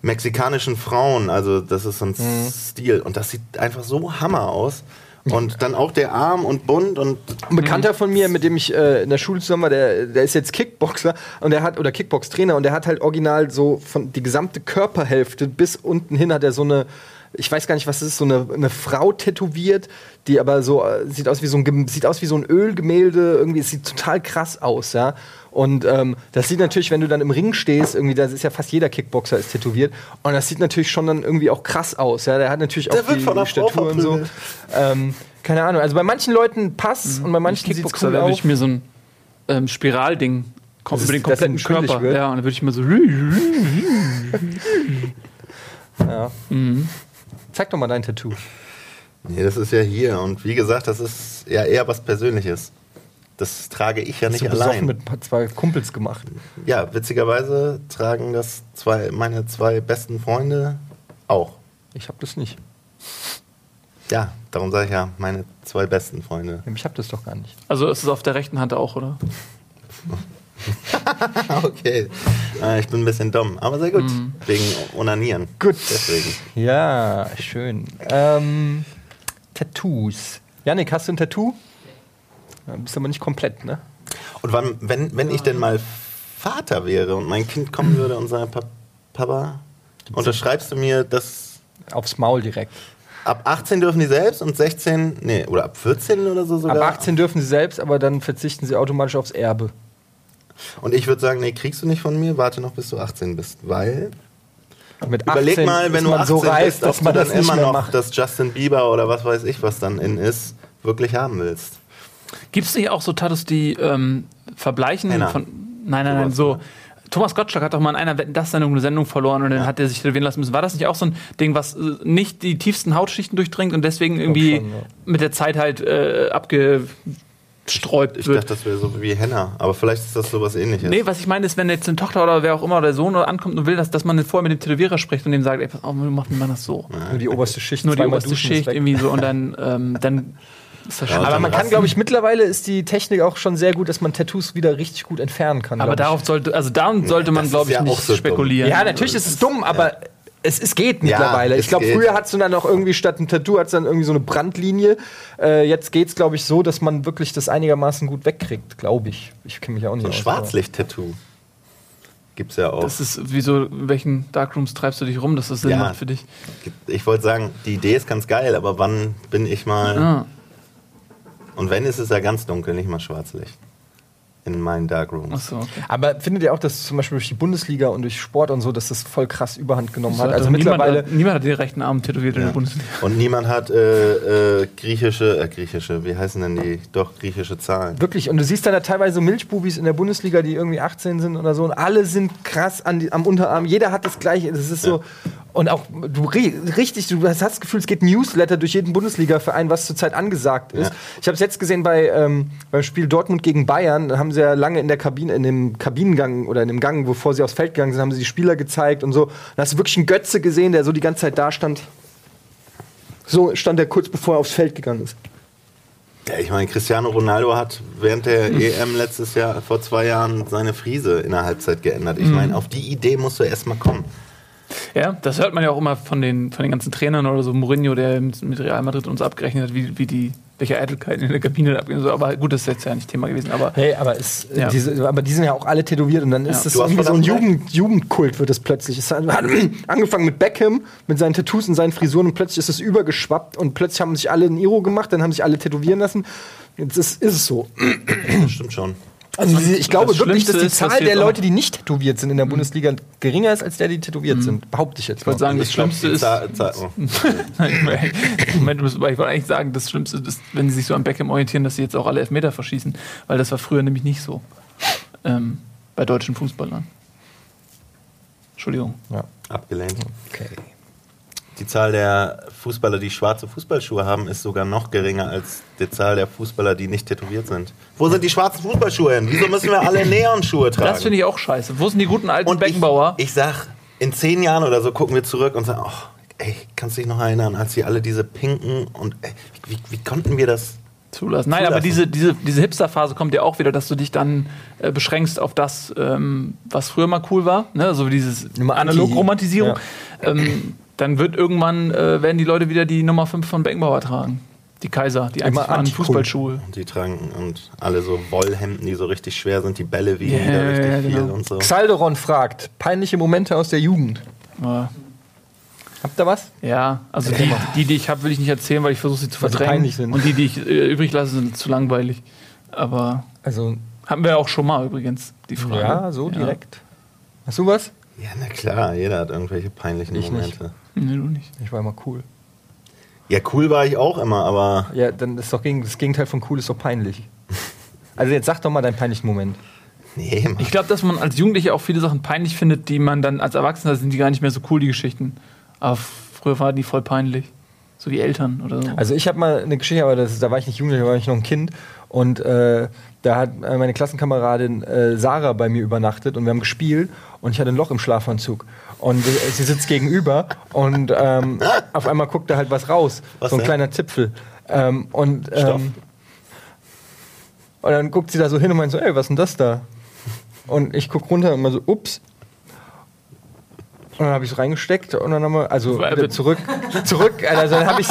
mexikanischen Frauen, also das ist so ein Mhm. Stil. Und das sieht einfach so Hammer aus. Und dann auch der Arm und bunt und Ein Bekannter von mir, mit dem ich äh, in der Schule zusammen war, der, der ist jetzt Kickboxer und der hat oder Kickbox-Trainer und der hat halt original so von die gesamte Körperhälfte bis unten hin hat er so eine, ich weiß gar nicht, was das ist, so eine, eine Frau tätowiert, die aber so äh, sieht aus wie so ein sieht aus wie so ein Ölgemälde, irgendwie es sieht total krass aus, ja. Und ähm, das sieht natürlich, wenn du dann im Ring stehst, irgendwie, das ist ja fast jeder Kickboxer ist tätowiert. Und das sieht natürlich schon dann irgendwie auch krass aus. Ja, der hat natürlich Der auch die, die Statur und so. Ähm, keine Ahnung. Also bei manchen Leuten passt und bei manchen sieht es Kickboxer, cool da würde aus. ich mir so ein ähm, Spiralding kom- Das über den kompletten Körper. wird? Ja, und dann würde ich mir so. Ja. Zeig doch mal dein Tattoo. Nee, das ist ja hier. Und wie gesagt, das ist ja eher was Persönliches. Das trage ich ja Hast nicht du besoffen allein. mit zwei Kumpels gemacht. Ja, witzigerweise tragen das zwei, meine zwei besten Freunde auch. Ich hab das nicht. Ja, darum sage ich ja, meine zwei besten Freunde. Ich hab das doch gar nicht. Also ist es auf der rechten Hand auch, oder? okay, äh, ich bin ein bisschen dumm, aber sehr gut. Mhm. Wegen Onanieren. Gut. Deswegen. Ja, schön. Ähm, Tattoos. Janik, hast du ein Tattoo? Ja, bist aber nicht komplett, ne? Und wann, wenn, wenn ich denn mal Vater wäre und mein Kind kommen würde und sagen, "Pa- Papa, unterschreibst du mir, dass Aufs Maul direkt. ab 18 dürfen die selbst und 16, nee, oder ab 14 oder so sogar? Ab 18 dürfen sie selbst, aber dann verzichten sie automatisch aufs Erbe. Und ich würde sagen, nee, kriegst du nicht von mir, warte noch, bis du 18 bist, weil Mit Überleg mal, wenn ist du man 18 so reif, bist, dass man du das immer noch macht. das Justin Bieber oder was weiß ich, was dann in ist, wirklich haben willst. Gibt es nicht auch so Tattoos, die ähm, verbleichen Henna. von. Nein, nein, nein, so. Thomas Gottschalk hat doch mal in einer Wetten das Sendung eine Sendung verloren und dann hat er sich tätowieren lassen müssen. War das nicht auch so ein Ding, was äh, nicht die tiefsten Hautschichten durchdringt und deswegen irgendwie schon, ja. mit der Zeit halt äh, abgesträubt Ich wird? dachte, das wäre so wie Henna, aber vielleicht ist das sowas ähnliches. Nee, was ich meine ist, wenn jetzt eine Tochter oder wer auch immer oder der Sohn oder ankommt und will, dass, dass man vorher mit dem Tätowierer spricht und dem sagt, ey, pass auf, wir machen das so. Nur die oberste Schicht, Nur die oberste Schicht irgendwie so und dann, ähm, dann ist das Ja, schon. Aber man kann, glaube ich, mittlerweile ist die Technik auch schon sehr gut, dass man Tattoos wieder richtig gut entfernen kann. aber ich. darauf sollte, also darum sollte man, das glaube ich, ja nicht auch so dumm. spekulieren. Ja, natürlich ist es dumm, aber es, es geht Ja, mittlerweile. es ich glaube, früher hat es dann auch irgendwie statt ein Tattoo hat dann irgendwie so eine Brandlinie. Äh, jetzt geht es, glaube ich, so, dass man wirklich das einigermaßen gut wegkriegt, glaube ich. Ich kenne mich auch nicht So ein aus. Schwarzlicht-Tattoo. Gibt's ja auch. Das ist, wieso, in welchen Darkrooms treibst du dich rum, dass das Sinn Ja. macht für dich? Ich wollte sagen, die Idee ist ganz geil, aber wann bin ich mal. Ah. Und wenn, ist es ja ganz dunkel, nicht mal Schwarzlicht. In meinen Darkrooms. Achso, okay. Aber findet ihr auch, dass zum Beispiel durch die Bundesliga und durch Sport und so, dass das voll krass Überhand genommen So hat? Also doch mittlerweile. Niemand, niemand hat den rechten Arm tätowiert in Ja. der Bundesliga. Und niemand hat äh, äh, griechische, äh, griechische, wie heißen denn die? Doch, griechische Zahlen. Wirklich, und du siehst dann da teilweise so Milchbubis in der Bundesliga, die irgendwie 18 sind oder so, und alle sind krass an die, am Unterarm. Jeder hat das gleiche. Das ist so. Und auch du ri- richtig, du hast das Gefühl, es geht Newsletter durch jeden Bundesliga-Verein, was zurzeit angesagt ist. Ja. Ich habe es jetzt gesehen bei ähm, beim Spiel Dortmund gegen Bayern. Da haben sie ja lange in der Kabine, in dem Kabinengang oder in dem Gang, bevor sie aufs Feld gegangen sind, haben sie die Spieler gezeigt und so. Da hast du wirklich einen Götze gesehen, der so die ganze Zeit da stand. So stand er kurz bevor er aufs Feld gegangen ist. Ja, ich meine, Cristiano Ronaldo hat während der EM letztes Jahr, vor zwei Jahren, seine Frise in der Halbzeit geändert. Ich meine, auf die Idee musst du erstmal kommen. Ja, das hört man ja auch immer von den, von den ganzen Trainern oder so. Mourinho, der mit, mit Real Madrid uns abgerechnet hat, wie, wie die, welche Eitelkeiten in der Kabine da abgehen. So, aber gut, das ist jetzt ja nicht Thema gewesen. Aber Nee, aber, es, Ja. diese, aber die sind ja auch alle tätowiert und dann ist Ja. das Du irgendwie so ein. Jugend, Jugendkult wird es plötzlich. Es hat hat angefangen mit Beckham, mit seinen Tattoos und seinen Frisuren und plötzlich ist es übergeschwappt und plötzlich haben sich alle ein Iro gemacht, dann haben sich alle tätowieren lassen. Jetzt ist, ist es so. Das stimmt schon. Also diese, ich glaube das wirklich, dass die Zahl der Leute, die nicht tätowiert sind in der Bundesliga, geringer ist als der, die tätowiert sind. Behaupte ich jetzt ich wollte sagen, Und das Schlimmste ist. Moment, ich wollte eigentlich sagen, das Schlimmste ist, wenn sie sich so am Beckham orientieren, dass sie jetzt auch alle Elfmeter verschießen. Weil das war früher nämlich nicht so. Ähm, bei deutschen Fußballern. Entschuldigung. Ja. Abgelehnt. Okay. Die Zahl der Fußballer, die schwarze Fußballschuhe haben, ist sogar noch geringer als die Zahl der Fußballer, die nicht tätowiert sind. Wo sind die schwarzen Fußballschuhe hin? Wieso müssen wir alle Neonschuhe tragen? Das finde ich auch scheiße. Wo sind die guten alten Und Beckenbauer? Ich, ich sag, in zehn Jahren oder so gucken wir zurück und sagen, oh, ey, kannst du dich noch erinnern, als sie alle diese pinken und ey, wie, wie konnten wir das? Zulassen. Nein, aber diese, Zulassen. diese, diese Hipster-Phase kommt ja auch wieder, dass du dich dann äh, beschränkst auf das, ähm, was früher mal cool war. Ne? So wie dieses Analog-Romantisierung. Ähm, dann wird irgendwann, äh, werden die Leute wieder die Nummer 5 von Beckenbauer tragen. Die Kaiser, die Immer einzig anti-cool. Fußballschuhe. Und die tragen und alle so Wollhemden, die so richtig schwer sind, die Bälle wiegen Ja, wieder richtig ja, viel genau. und so. Xalderon fragt, peinliche Momente aus der Jugend. Ja. Habt ihr was? Ja, also die, die, die ich habe, will ich nicht erzählen, weil ich versuche sie zu verdrängen. peinlich sind. Und die, die ich äh, übrig lasse, sind zu langweilig. Aber Also, hatten wir auch schon mal übrigens, die Frage. ja, so direkt. Hast du was? Ja, na klar, jeder hat irgendwelche peinlichen Ich nicht. Nee, du nicht. Ich war immer cool. Ja, cool war ich auch immer, aber Ja, dann ist doch gegen, das Gegenteil von cool ist doch peinlich. Also jetzt sag doch mal deinen peinlichen Moment. nee, Mann. Ich glaube, dass man als Jugendlicher auch viele Sachen peinlich findet, die man dann als Erwachsener sind die gar nicht mehr so cool, die Geschichten. Aber früher waren die voll peinlich. So wie Eltern oder so. Also ich habe mal eine Geschichte, aber das, da war ich nicht jugendlich, da war ich noch ein Kind. Und äh, da hat äh, meine Klassenkameradin äh, Sarah bei mir übernachtet und wir haben gespielt und ich hatte ein Loch im Schlafanzug. Und sie sitzt gegenüber und ähm, auf einmal guckt da halt was raus. Was so ein denn? kleiner Zipfel. Ähm, und, Stoff? ähm, und dann guckt sie da so hin und meint so, ey, was ist denn das da? Und ich guck runter und mal so, ups. Und dann habe ich es reingesteckt und dann haben wir, also wieder zurück, zurück, also dann habe ich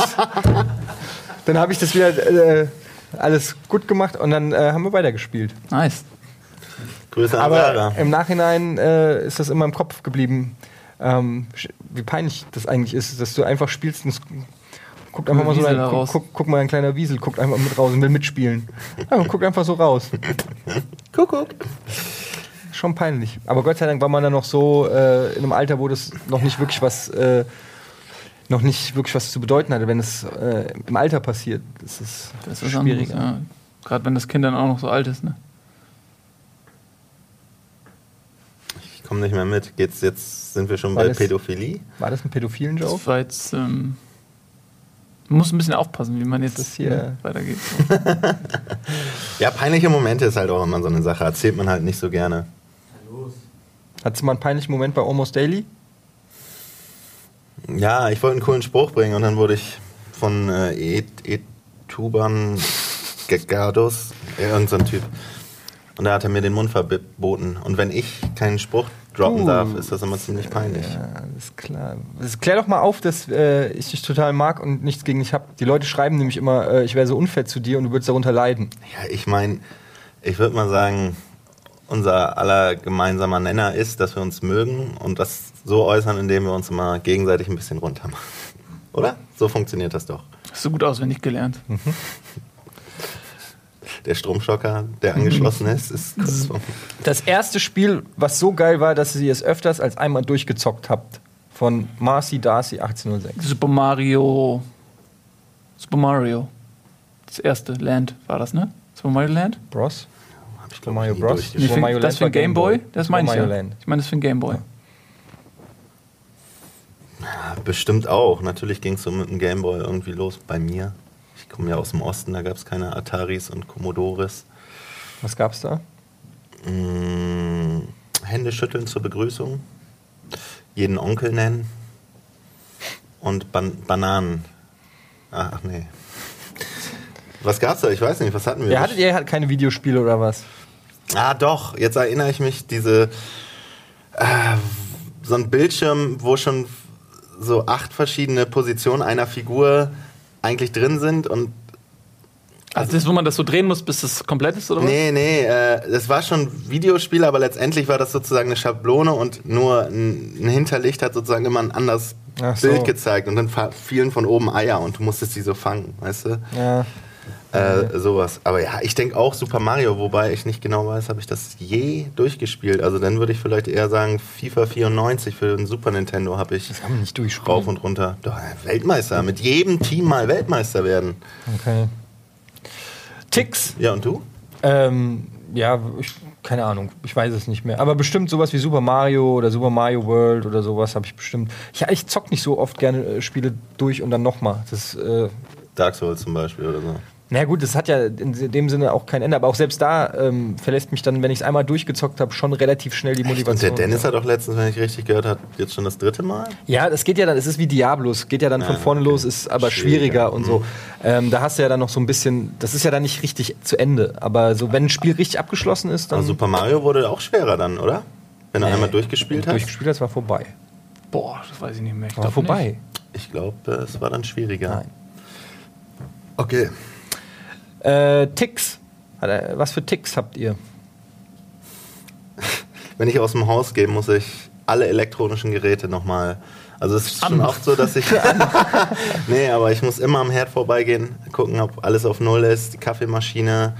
dann habe ich das wieder äh, alles gut gemacht und dann äh, haben wir weitergespielt. nice. Grüße an Aber Sarah. im Nachhinein äh, ist das immer im Kopf geblieben, ähm, wie peinlich das eigentlich ist, dass du einfach spielst und guckt einfach mal so rein, da guck, guck, guck mal, ein kleiner Wiesel guckt einfach mit raus und will mitspielen. Ja, und guckt einfach so raus. Kuckuck. Schon peinlich. Aber Gott sei Dank war man dann noch so äh, in einem Alter, wo das noch nicht wirklich was äh, noch nicht wirklich was zu bedeuten hatte, wenn es äh, im Alter passiert. Das ist, Das ist schwieriger. schwieriger. Ja. Gerade wenn das Kind dann auch noch so alt ist. Ne? Komme nicht mehr mit. Geht's jetzt, sind wir schon War bei das- Pädophilie? War das ein pädophilen Joke? Das war jetzt. Ähm, man muss ein bisschen aufpassen, wie man jetzt Das hier- ne, weitergeht. Ja, peinliche Momente ist halt auch immer so eine Sache. Erzählt man halt nicht so gerne. Hattest du mal einen peinlichen Moment bei Almost Daily? Ja, ich wollte einen coolen Spruch bringen und dann wurde ich von äh, Et Et Tuban Gegardos, irgend so ein Typ. Und da hat er mir den Mund verboten. Und wenn ich keinen Spruch droppen Uh. darf, ist das immer ziemlich peinlich. Ja, das ist klar. Das, klär doch mal auf, dass äh, ich dich total mag und nichts gegen dich hab. Die Leute schreiben nämlich immer, äh, ich wäre so unfair zu dir und du würdest darunter leiden. Ja, ich meine, ich würde mal sagen, unser aller gemeinsamer Nenner ist, dass wir uns mögen und das so äußern, indem wir uns immer gegenseitig ein bisschen runter machen. Oder? So funktioniert das doch. Hast du gut auswendig gelernt. Der Stromschocker, der angeschlossen ist, ist kurz Das erste Spiel, was so geil war, dass ihr es öfters als einmal durchgezockt habt. Von Marcy Darcy 1806. Super Mario. Super Mario. Das erste Land war das, ne? Super Mario Land? Bros? hab ich, Super Mario Bros. Super für, Mario das Land für war ein Game Boy? Das meine ich ja. Land. Ich meine das für ein Game Boy. Bestimmt auch. Natürlich ging es so mit dem Gameboy irgendwie los bei mir. Komme ja aus dem Osten, da gab es keine Ataris und Commodores. Was gab's da? Mm, Hände schütteln zur Begrüßung. Jeden Onkel nennen. Und Ban Bananen. Ach nee. Was gab's da? Ich weiß nicht, was hatten wir? Ja, hattet ihr halt keine Videospiele oder was? Ah, doch, jetzt erinnere ich mich, diese. Äh, so ein Bildschirm, wo schon so acht verschiedene Positionen einer Figur eigentlich drin sind und Also das, wo man das so drehen muss, bis das komplett ist, oder was? Nee, nee, äh, das war schon Videospiel, aber letztendlich war das sozusagen eine Schablone und nur ein, ein Hinterlicht hat sozusagen immer ein anderes so. Bild gezeigt und dann fielen von oben Eier und du musstest die so fangen, weißt du? Ja. Äh, sowas. Aber ja, ich denke auch Super Mario, wobei ich nicht genau weiß, habe ich das je durchgespielt. Also dann würde ich vielleicht eher sagen, FIFA 94 für den Super Nintendo habe ich Das kann man nicht durchspielen. rauf und runter. Doch, Weltmeister, mit jedem Team mal Weltmeister werden. Okay. Ticks. Ja, und du? Ähm, ja, ich, keine Ahnung, ich weiß es nicht mehr. Aber bestimmt sowas wie Super Mario oder Super Mario World oder sowas habe ich bestimmt. Ich, ich zock nicht so oft gerne äh, Spiele durch und dann nochmal. Das, äh, Dark Souls zum Beispiel oder so. Na gut, das hat ja in dem Sinne auch kein Ende. Aber auch selbst da ähm, verlässt mich dann, wenn ich es einmal durchgezockt habe, schon relativ schnell die Und Motivation. der Dennis hat doch letztens, wenn ich richtig gehört habe, jetzt schon das dritte Mal? Ja, das geht ja dann, es ist wie Diablo, es geht ja dann von Ja, vorne okay. los, ist aber Schwieriger. schwieriger und so. Ähm, da hast du ja dann noch so ein bisschen, das ist ja dann nicht richtig zu Ende. Aber so, wenn ein Spiel richtig abgeschlossen ist, dann Aber Super Mario wurde auch schwerer dann, oder? Wenn du Nee. einmal durchgespielt hast? durchgespielt hast, war vorbei. Boah, das weiß ich nicht mehr. Ich War vorbei. Nicht. Ich glaube, es war dann schwieriger. Nein. Okay. Äh, Ticks. Was für Ticks habt ihr? Wenn ich aus dem Haus gehe, muss ich alle elektronischen Geräte nochmal. Also es ist schon oft so, dass ich. nee, aber ich muss immer am Herd vorbeigehen, gucken, ob alles auf Null ist, die Kaffeemaschine,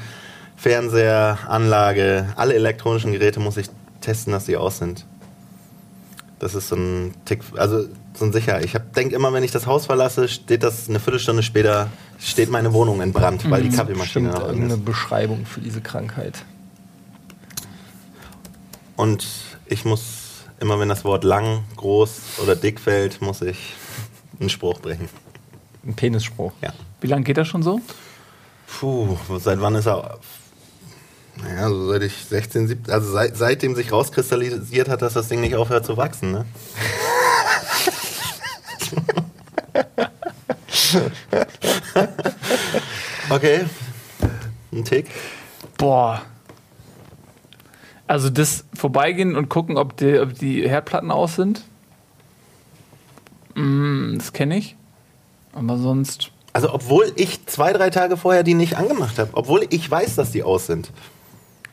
Fernseher, Anlage, alle elektronischen Geräte muss ich testen, dass sie aus sind. Das ist so ein Tick, also so ein Sicher. Ich denke immer, wenn ich das Haus verlasse, steht das eine Viertelstunde später, steht meine Wohnung in Brand, weil die Kaffeemaschine Bestimmt noch ist. Beschreibung für diese Krankheit. Und ich muss immer, wenn das Wort lang, groß oder dick fällt, muss ich einen Spruch bringen. Ein Penisspruch. Ja. Wie lange geht das schon so? Puh, seit wann ist er? Naja, so seit ich 16, 17, also seit, seitdem sich rauskristallisiert hat, dass das Ding nicht aufhört zu wachsen, ne? okay. Ein Tick. Boah. Also das Vorbeigehen und gucken, ob die, ob die Herdplatten aus sind. Mm, das kenne ich. Aber sonst. Also, obwohl ich zwei, drei Tage vorher die nicht angemacht habe, obwohl ich weiß, dass die aus sind.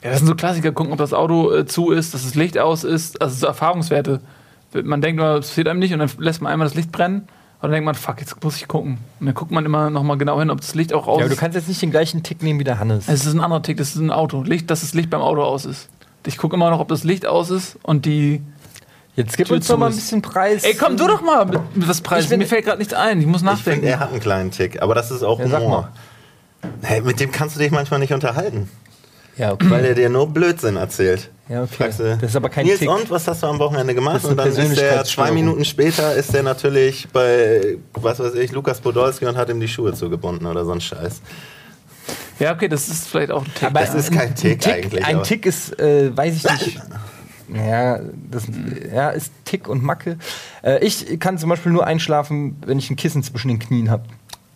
Ja, das sind so Klassiker. Gucken, ob das Auto äh, zu ist, dass das Licht aus ist. Also so Erfahrungswerte. Man denkt nur, es passiert einem nicht und dann lässt man einmal das Licht brennen. Und dann denkt man, fuck, jetzt muss ich gucken. Und dann guckt man immer noch mal genau hin, ob das Licht auch aus Ja, aber du ist. kannst jetzt nicht den gleichen Tick nehmen wie der Hannes. Es ist ein anderer Tick, das ist ein Auto. Licht, dass das Licht beim Auto aus ist. Ich gucke immer noch, ob das Licht aus ist und die. Jetzt gib Tür uns doch mal ein ist. bisschen Preis. Ey, komm du doch mal mit, mit was Preis. Ich Mir fällt gerade nichts ein. Ich muss Ich finde, nachdenken. er hat einen kleinen Tick, aber das ist auch Ja, sag Humor. Hey, mit dem kannst du dich manchmal nicht unterhalten, Ja, okay. weil er dir nur Blödsinn erzählt. Ja, okay. Fragst du, Das ist aber kein Nils, Tick. und was hast du am Wochenende gemacht? Das Und dann ist der zwei. Minuten später ist der natürlich bei, was weiß ich, Lukas Podolski und hat ihm die Schuhe zugebunden oder so ein Scheiß. Ja, okay, das ist vielleicht auch ein Tick. Aber Das ist kein Tick eigentlich, Ein aber- Tick ist, äh, weiß ich nicht. Ja, das ja, ist Tick und Macke. Äh, ich kann zum Beispiel nur einschlafen, wenn ich ein Kissen zwischen den Knien habe.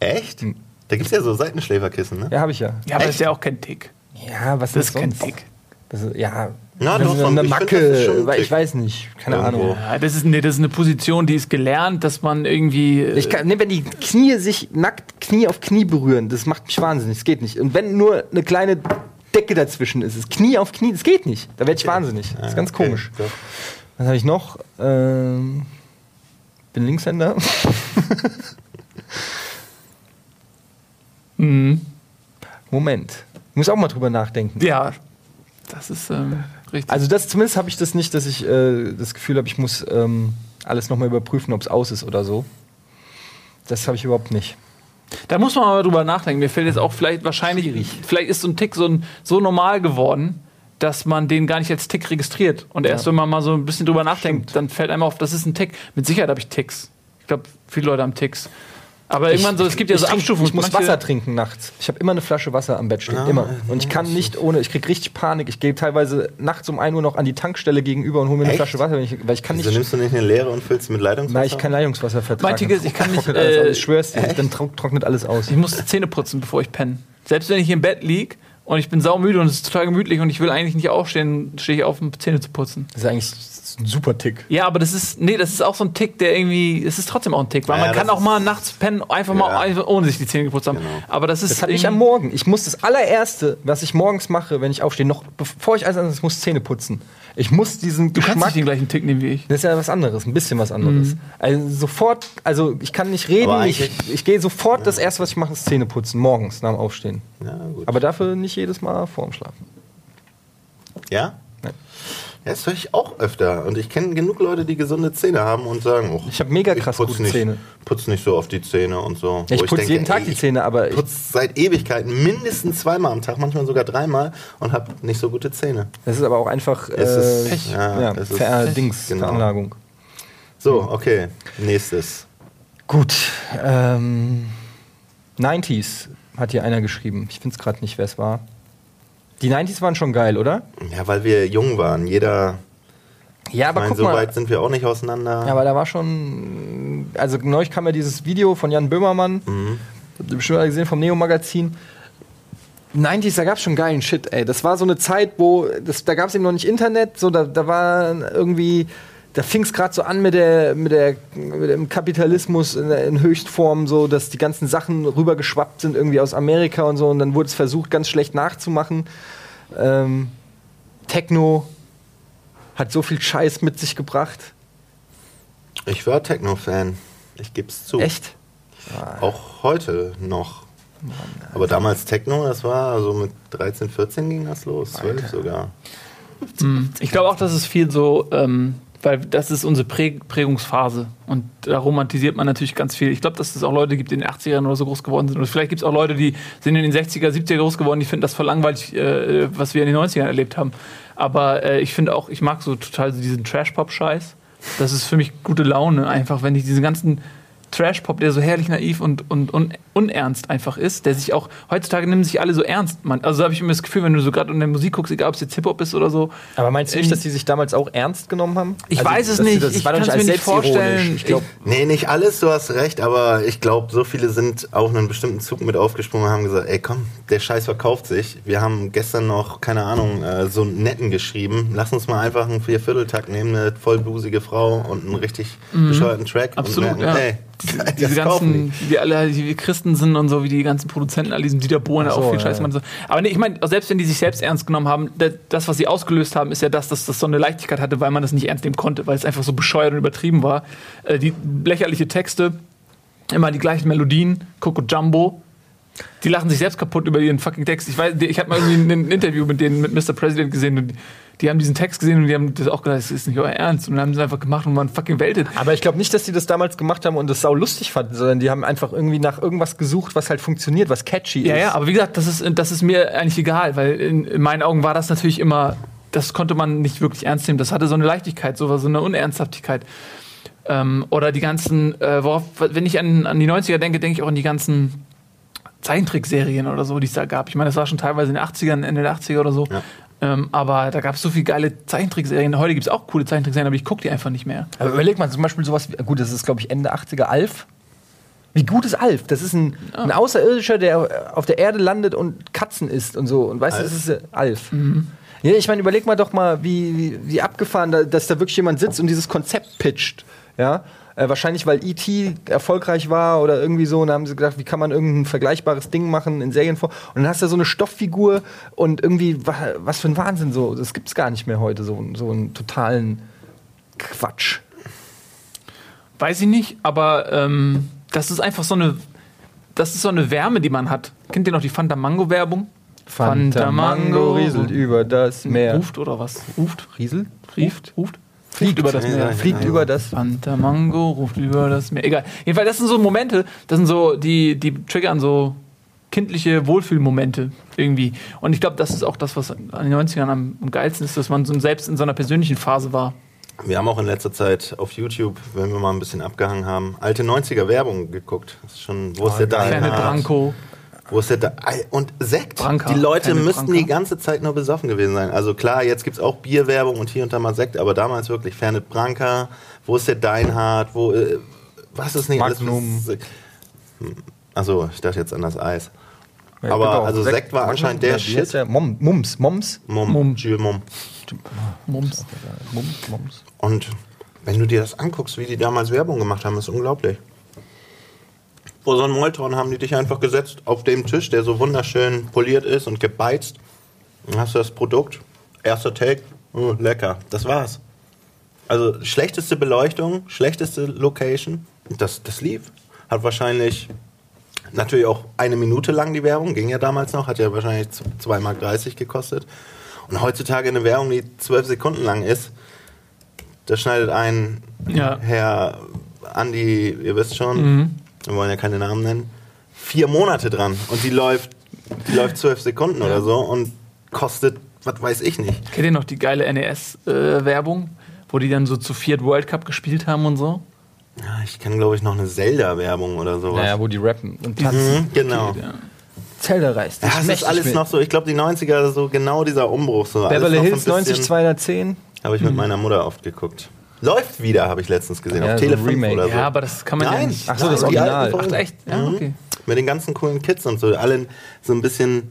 Echt? Da gibt es ja so Seitenschläferkissen, ne? Ja, habe ich ja. Ja, aber das Echt? ist ja auch kein Tick. Ja, was Das ist ist kein sonst? Tick. Das ist, ja, Na, das doch, ist eine ich find, Macke, weil ich weiß nicht, keine Irgendwo. Ahnung. Ja, das, ist, nee, das ist eine Position, die ist gelernt, dass man irgendwie. Ich kann, nee, wenn die Knie sich nackt Knie auf Knie berühren, das macht mich wahnsinnig. Das geht nicht. Und wenn nur eine kleine Decke dazwischen ist, ist Knie auf Knie, das geht nicht. Da werde ich wahnsinnig. Das ist ganz Okay, komisch. doch. Was habe ich noch? Ähm, bin Linkshänder. Mhm. Moment. Ich muss auch mal drüber nachdenken. Ja, das ist ähm, richtig. Also das zumindest habe ich das nicht, dass ich äh, das Gefühl habe, ich muss ähm, alles nochmal überprüfen, ob es aus ist oder so. Das habe ich überhaupt nicht. Da muss man mal drüber nachdenken. Mir fällt jetzt auch vielleicht wahrscheinlich, vielleicht ist so ein Tick so, ein, so normal geworden, dass man den gar nicht als Tick registriert. Und erst wenn man mal so ein bisschen drüber nachdenkt, dann fällt einem auf, das ist ein Tick. Mit Sicherheit habe ich Ticks. Ich glaube, viele Leute haben Ticks. Aber irgendwann so, es gibt ja so trink- Abstufungen. Ich muss Manche- Wasser trinken nachts. Ich habe immer eine Flasche Wasser am Bett stehen. immer. Und ich kann nicht ohne, ich krieg richtig Panik. Ich gehe teilweise nachts um 1 Uhr noch an die Tankstelle gegenüber und hole mir eine Echt? Flasche Wasser, weil ich, weil ich kann Wieso nicht. nimmst du nicht eine leere und füllst sie mit Leitungswasser? Weil ich kein Leitungswasser vertrage. Mein Tick ist, ich kann nicht, äh. Ich schwör's dir, dann trock- trocknet alles aus. Ich muss Zähne putzen, bevor ich penne. Selbst wenn ich im Bett liege und ich bin saumüde und es ist total gemütlich und ich will eigentlich nicht aufstehen, stehe ich auf, um Zähne zu putzen. Das ist eigentlich ein super Tick. Ja, aber das ist, nee, das ist auch so ein Tick, der irgendwie, es ist trotzdem auch ein Tick, weil Ja, man kann auch mal nachts pennen, einfach mal, Ja. einfach, ohne sich die Zähne geputzt haben. Genau. Aber das ist Das habe ich am Morgen. Ich muss das allererste, was ich morgens mache, wenn ich aufstehe, noch bevor ich alles anderes muss, Zähne putzen. Ich muss diesen Du kannst Geschmack. nicht den gleichen Tick nehmen wie ich. Das ist ja was anderes, ein bisschen was anderes. Also sofort, also ich kann nicht reden, ich, ich gehe sofort, das erste, was ich mache, ist Zähne putzen, morgens nach dem Aufstehen. Ja. Aber dafür nicht jedes Mal vorm Schlafen. ja? Ja, das höre ich auch öfter. Und ich kenne genug Leute, die gesunde Zähne haben und sagen, oh, Ich hab mega krass putz gute nicht, Zähne. Putz nicht so auf die Zähne und so. Ja, ich putze jeden Tag ey, die Zähne, aber ich, putz seit Ewigkeiten mindestens zweimal am Tag, manchmal sogar dreimal und habe nicht so gute Zähne. das ist aber auch einfach Es ist- äh, Pech. ja, ja, es ist- Ver Dings, Genau. Veranlagung. So, okay. Nächstes. Gut. Ähm, 90s hat hier einer geschrieben. Ich finde es gerade nicht, wer es war. Die 90s waren schon geil, oder? Ja, weil wir jung waren. Jeder, Ja, ich aber meine, guck so mal. weit sind wir auch nicht auseinander. Ja, aber da war schon. Also neulich kam ja dieses Video von Jan Böhmermann. Mhm. Habt ihr bestimmt alle gesehen vom Neo-Magazin. 90s, da gab es schon geilen Shit, ey. Das war so eine Zeit, wo. Das, da gab es eben noch nicht Internet, so da, da war irgendwie. Da fing es gerade so an mit, der, mit, der, mit dem Kapitalismus in, in Höchstform, so dass die ganzen Sachen rübergeschwappt sind irgendwie aus Amerika und so. Und dann wurde es versucht, ganz schlecht nachzumachen. Ähm, Techno hat so viel Scheiß mit sich gebracht. Ich war Techno-Fan. Ich gebe es zu. Echt? Auch heute noch. Aber damals Techno, das war so mit 13, 14 ging das los. 12 sogar. Ich glaube auch, dass es viel so, ähm, weil das ist unsere Prä Prägungsphase und da romantisiert man natürlich ganz viel. Ich glaube, dass es auch Leute gibt, die in den 80ern oder so groß geworden sind. Oder vielleicht gibt es auch Leute, die sind in den 60er, 70er groß geworden, die finden das voll langweilig, äh, was wir in den 90ern erlebt haben. Aber äh, ich finde auch, ich mag so total diesen Trash-Pop-Scheiß. Das ist für mich gute Laune, einfach, wenn ich diesen ganzen Trash-Pop, der so herrlich naiv und, und, und unernst einfach ist, der sich auch, heutzutage nehmen sich alle so ernst. Man, also habe ich immer das Gefühl, wenn du so gerade in der Musik guckst, egal ob es jetzt Hip-Hop ist oder so, Aber meinst du nicht, Ähm, dass die sich damals auch ernst genommen haben? Ich Also, weiß es nicht. Das Ich war doch kann's nicht als mir nicht selbstironisch. vorstellen. Ich glaube, Nee, nicht alles, du hast recht, aber ich glaube, so viele sind auf einen bestimmten Zug mit aufgesprungen und haben gesagt, ey komm, der Scheiß verkauft sich. Wir haben gestern noch, keine Ahnung, äh, so einen netten geschrieben. Lass uns mal einfach einen Viervierteltakt nehmen, eine vollbusige Frau und einen richtig bescheuerten Track. Mhm. Absolut, und merken, ja. ey, diese, diese ganzen, wie alle die wir Christen sind und so, wie die ganzen Produzenten, all diesen Dieter Bohlen, so, auch viel Scheiß ja. So. Aber nee, ich meine, selbst wenn die sich selbst ernst genommen haben, da- das, was sie ausgelöst haben, ist ja das, dass das so eine Leichtigkeit hatte, weil man das nicht ernst nehmen konnte, weil es einfach so bescheuert und übertrieben war. Äh, die lächerliche Texte, immer die gleichen Melodien, Coco Jumbo. Die lachen sich selbst kaputt über ihren fucking Text. Ich weiß, ich habe mal irgendwie ein Interview mit denen, mit Mr. President gesehen und die haben diesen Text gesehen und die haben das auch gedacht, das ist nicht euer Ernst. Und dann haben sie es einfach gemacht und waren fucking weltet. aber ich glaube nicht, dass die das damals gemacht haben und das sau lustig fanden, sondern die haben einfach irgendwie nach irgendwas gesucht, was halt funktioniert, was catchy Ja, ist. ja, aber wie gesagt, das ist, das ist mir eigentlich egal, weil in, in meinen Augen war das natürlich immer, das konnte man nicht wirklich ernst nehmen. Das hatte so eine Leichtigkeit, so, so eine Unernsthaftigkeit. Ähm, oder die ganzen, äh, worauf, wenn ich an, an die 90er denke, denke ich auch an die ganzen Zeichentrickserien oder so, die es da gab. Ich meine, das war schon teilweise in den 80ern, Ende der 80er oder so. Ja. Ähm, aber da gab es so viele geile Zeichentrickserien. Heute gibt es auch coole Zeichentrickserien, aber ich gucke die einfach nicht mehr. Aber überleg mal, zum Beispiel sowas wie, gut, das ist glaube ich Ende 80er, Alf. Wie gut ist Alf? Das ist ein, ein Außerirdischer, der auf der Erde landet und Katzen isst und so. Und weißt du, das ist äh, Alf. Ja, ich meine, überleg mal doch mal, wie, wie, wie abgefahren, da, dass da wirklich jemand sitzt und dieses Konzept pitcht. Ja. Äh, wahrscheinlich, weil E.T. erfolgreich war oder irgendwie so. Und dann haben sie gedacht, wie kann man irgendein vergleichbares Ding machen in Serienform. Und dann hast du so eine Stofffigur und irgendwie, wa- was für ein Wahnsinn so. Das gibt's gar nicht mehr heute, so, so einen totalen Quatsch. Weiß ich nicht, aber ähm, das ist einfach so eine. Das ist so eine Wärme, die man hat. Kennt ihr noch die Fanta Mango Werbung? Fanta Mango rieselt über das Meer. Ruft oder was? Ruft? Riesel? Rieft? Ruft? Fliegt über das Meer. ja, Fliegt ja. über das. Fanta Mango ruft über das Meer. Egal. Jedenfalls, das sind so Momente, das sind so, die, die triggern so kindliche Wohlfühlmomente irgendwie. Und ich glaube, das ist auch das, was an den 90ern am, am geilsten ist, dass man so selbst in so einer persönlichen Phase war. Wir haben auch in letzter Zeit auf YouTube, wenn wir mal ein bisschen abgehangen haben, alte 90er Werbung geguckt. Das ist schon, wo ist der geil. Kleine Deinhard? Branko. Wo ist der da? Ei, Und Sekt. Branca. Die Leute müssten Branca. die ganze Zeit nur besoffen gewesen sein. Also klar, jetzt gibt es auch Bierwerbung und hier und da mal Sekt, aber damals wirklich Fernet Branca. Wo ist der Deinhard? Wo, äh, was ist nicht Magnum. alles? Hm, Achso, ich dachte jetzt an das Eis. Ja, Aber genau. also Sekt war anscheinend der heißt Shit. der? Mom, Mums, Moms. Mum, Mum. Jules Mum. Mums. Mums, Mums. Und wenn du dir das anguckst, wie die damals Werbung gemacht haben, ist unglaublich. Vor so einem Molton haben die dich einfach gesetzt auf dem Tisch, der so wunderschön poliert ist und gebeizt. Dann hast du das Produkt, erster Take, oh, lecker, das war's. Also schlechteste Beleuchtung, schlechteste Location, das, das lief. Hat wahrscheinlich natürlich auch eine Minute lang die Werbung, ging ja damals noch, hat ja wahrscheinlich 2,30 Mark gekostet. Und heutzutage eine Werbung, die zwölf Sekunden lang ist, da schneidet ein Ja. Herr Andi, ihr wisst schon, Mhm. Wir wollen ja keine Namen nennen, vier Monate dran. Und die läuft, die läuft zwölf Sekunden oder so und kostet, was weiß ich nicht. Kennt ihr noch die geile NES-Werbung, wo die dann so zu viert World Cup gespielt haben und so? Ja, ich kenne, glaube ich, noch eine Zelda-Werbung oder sowas. Naja, wo die rappen und tanzen. Mhm, genau. Ja. Zelda reißt. Ja, es ist alles mit. noch so, ich glaube, die 90er, so genau dieser Umbruch. So, Beverly Hills bisschen- 90210. Habe ich mit meiner Mutter oft geguckt. Läuft wieder, habe ich letztens gesehen, Ja, auf so ein Tele 5 Remake. oder so. Ja, aber das kann man ja Nein, nicht. Ach so, das Original. Ach, echt? Ja, Mhm. okay. Mit den ganzen coolen Kids und so. Alle so ein bisschen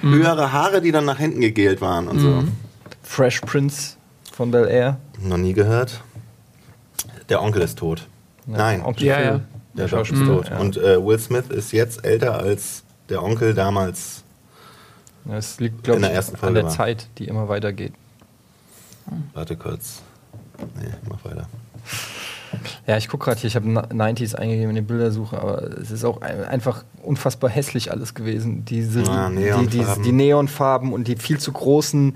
höhere Haare, die dann nach hinten gegelt waren und so. Fresh Prince von Bel Air. Noch nie gehört. Der Onkel ist tot. Nein, Onkel Ja, ja. der der Schauspieler ist tot. Ja. Und äh, Will Smith ist jetzt älter als der Onkel damals. Das liegt, glaube In der ich, ersten an der war. Zeit, die immer weitergeht. Warte kurz. Nee, mach weiter. Ja, ich gucke gerade hier, ich habe 90s eingegeben in die Bildersuche, aber es ist auch ein, einfach unfassbar hässlich alles gewesen. Diese, Ah, die, die, Neonfarben. die Neonfarben und die viel zu großen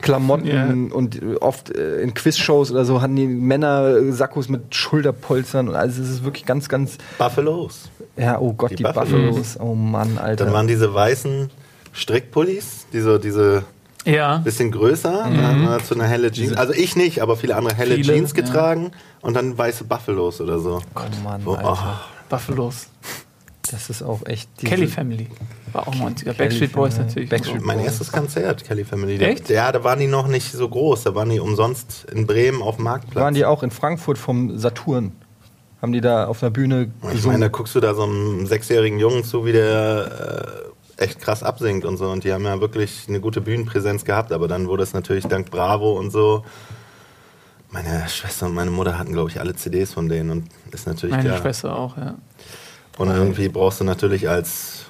Klamotten Ja. und äh, oft äh, in Quizshows oder so hatten die Männer Sakkos mit Schulterpolstern und alles. Es ist wirklich ganz, ganz. Buffalos. Ja, oh Gott, Die die, Buffalos. Buffalos. Oh Mann, Alter. Dann waren diese weißen Strickpullis, diese, diese Ja. bisschen größer, dann hat man dazu eine helle Jeans. Also ich nicht, aber viele andere helle Viele, Jeans ja. getragen und dann weiße Buffalos oder so. oh Mann, Wo- Alter. Buffalos. Das ist auch echt. diese- Kelly Family. War auch 90er. Backstreet Boys Family. natürlich. Backstreet Mein Boys. erstes Konzert, Kelly Family. Echt? Ja, da waren die noch nicht so groß. Da waren die umsonst in Bremen auf dem Marktplatz. Waren die auch in Frankfurt vom Saturn? Haben die da auf einer Bühne ich gesungen? meine, da guckst du da so einem sechsjährigen Jungen zu, wie der äh, echt krass absingt und so. Und die haben ja wirklich eine gute Bühnenpräsenz gehabt. Aber dann wurde es natürlich dank Bravo und so. Meine Schwester und meine Mutter hatten, glaube ich, alle CDs von denen. Und ist natürlich Meine klar. Schwester auch, ja. Und irgendwie brauchst du natürlich als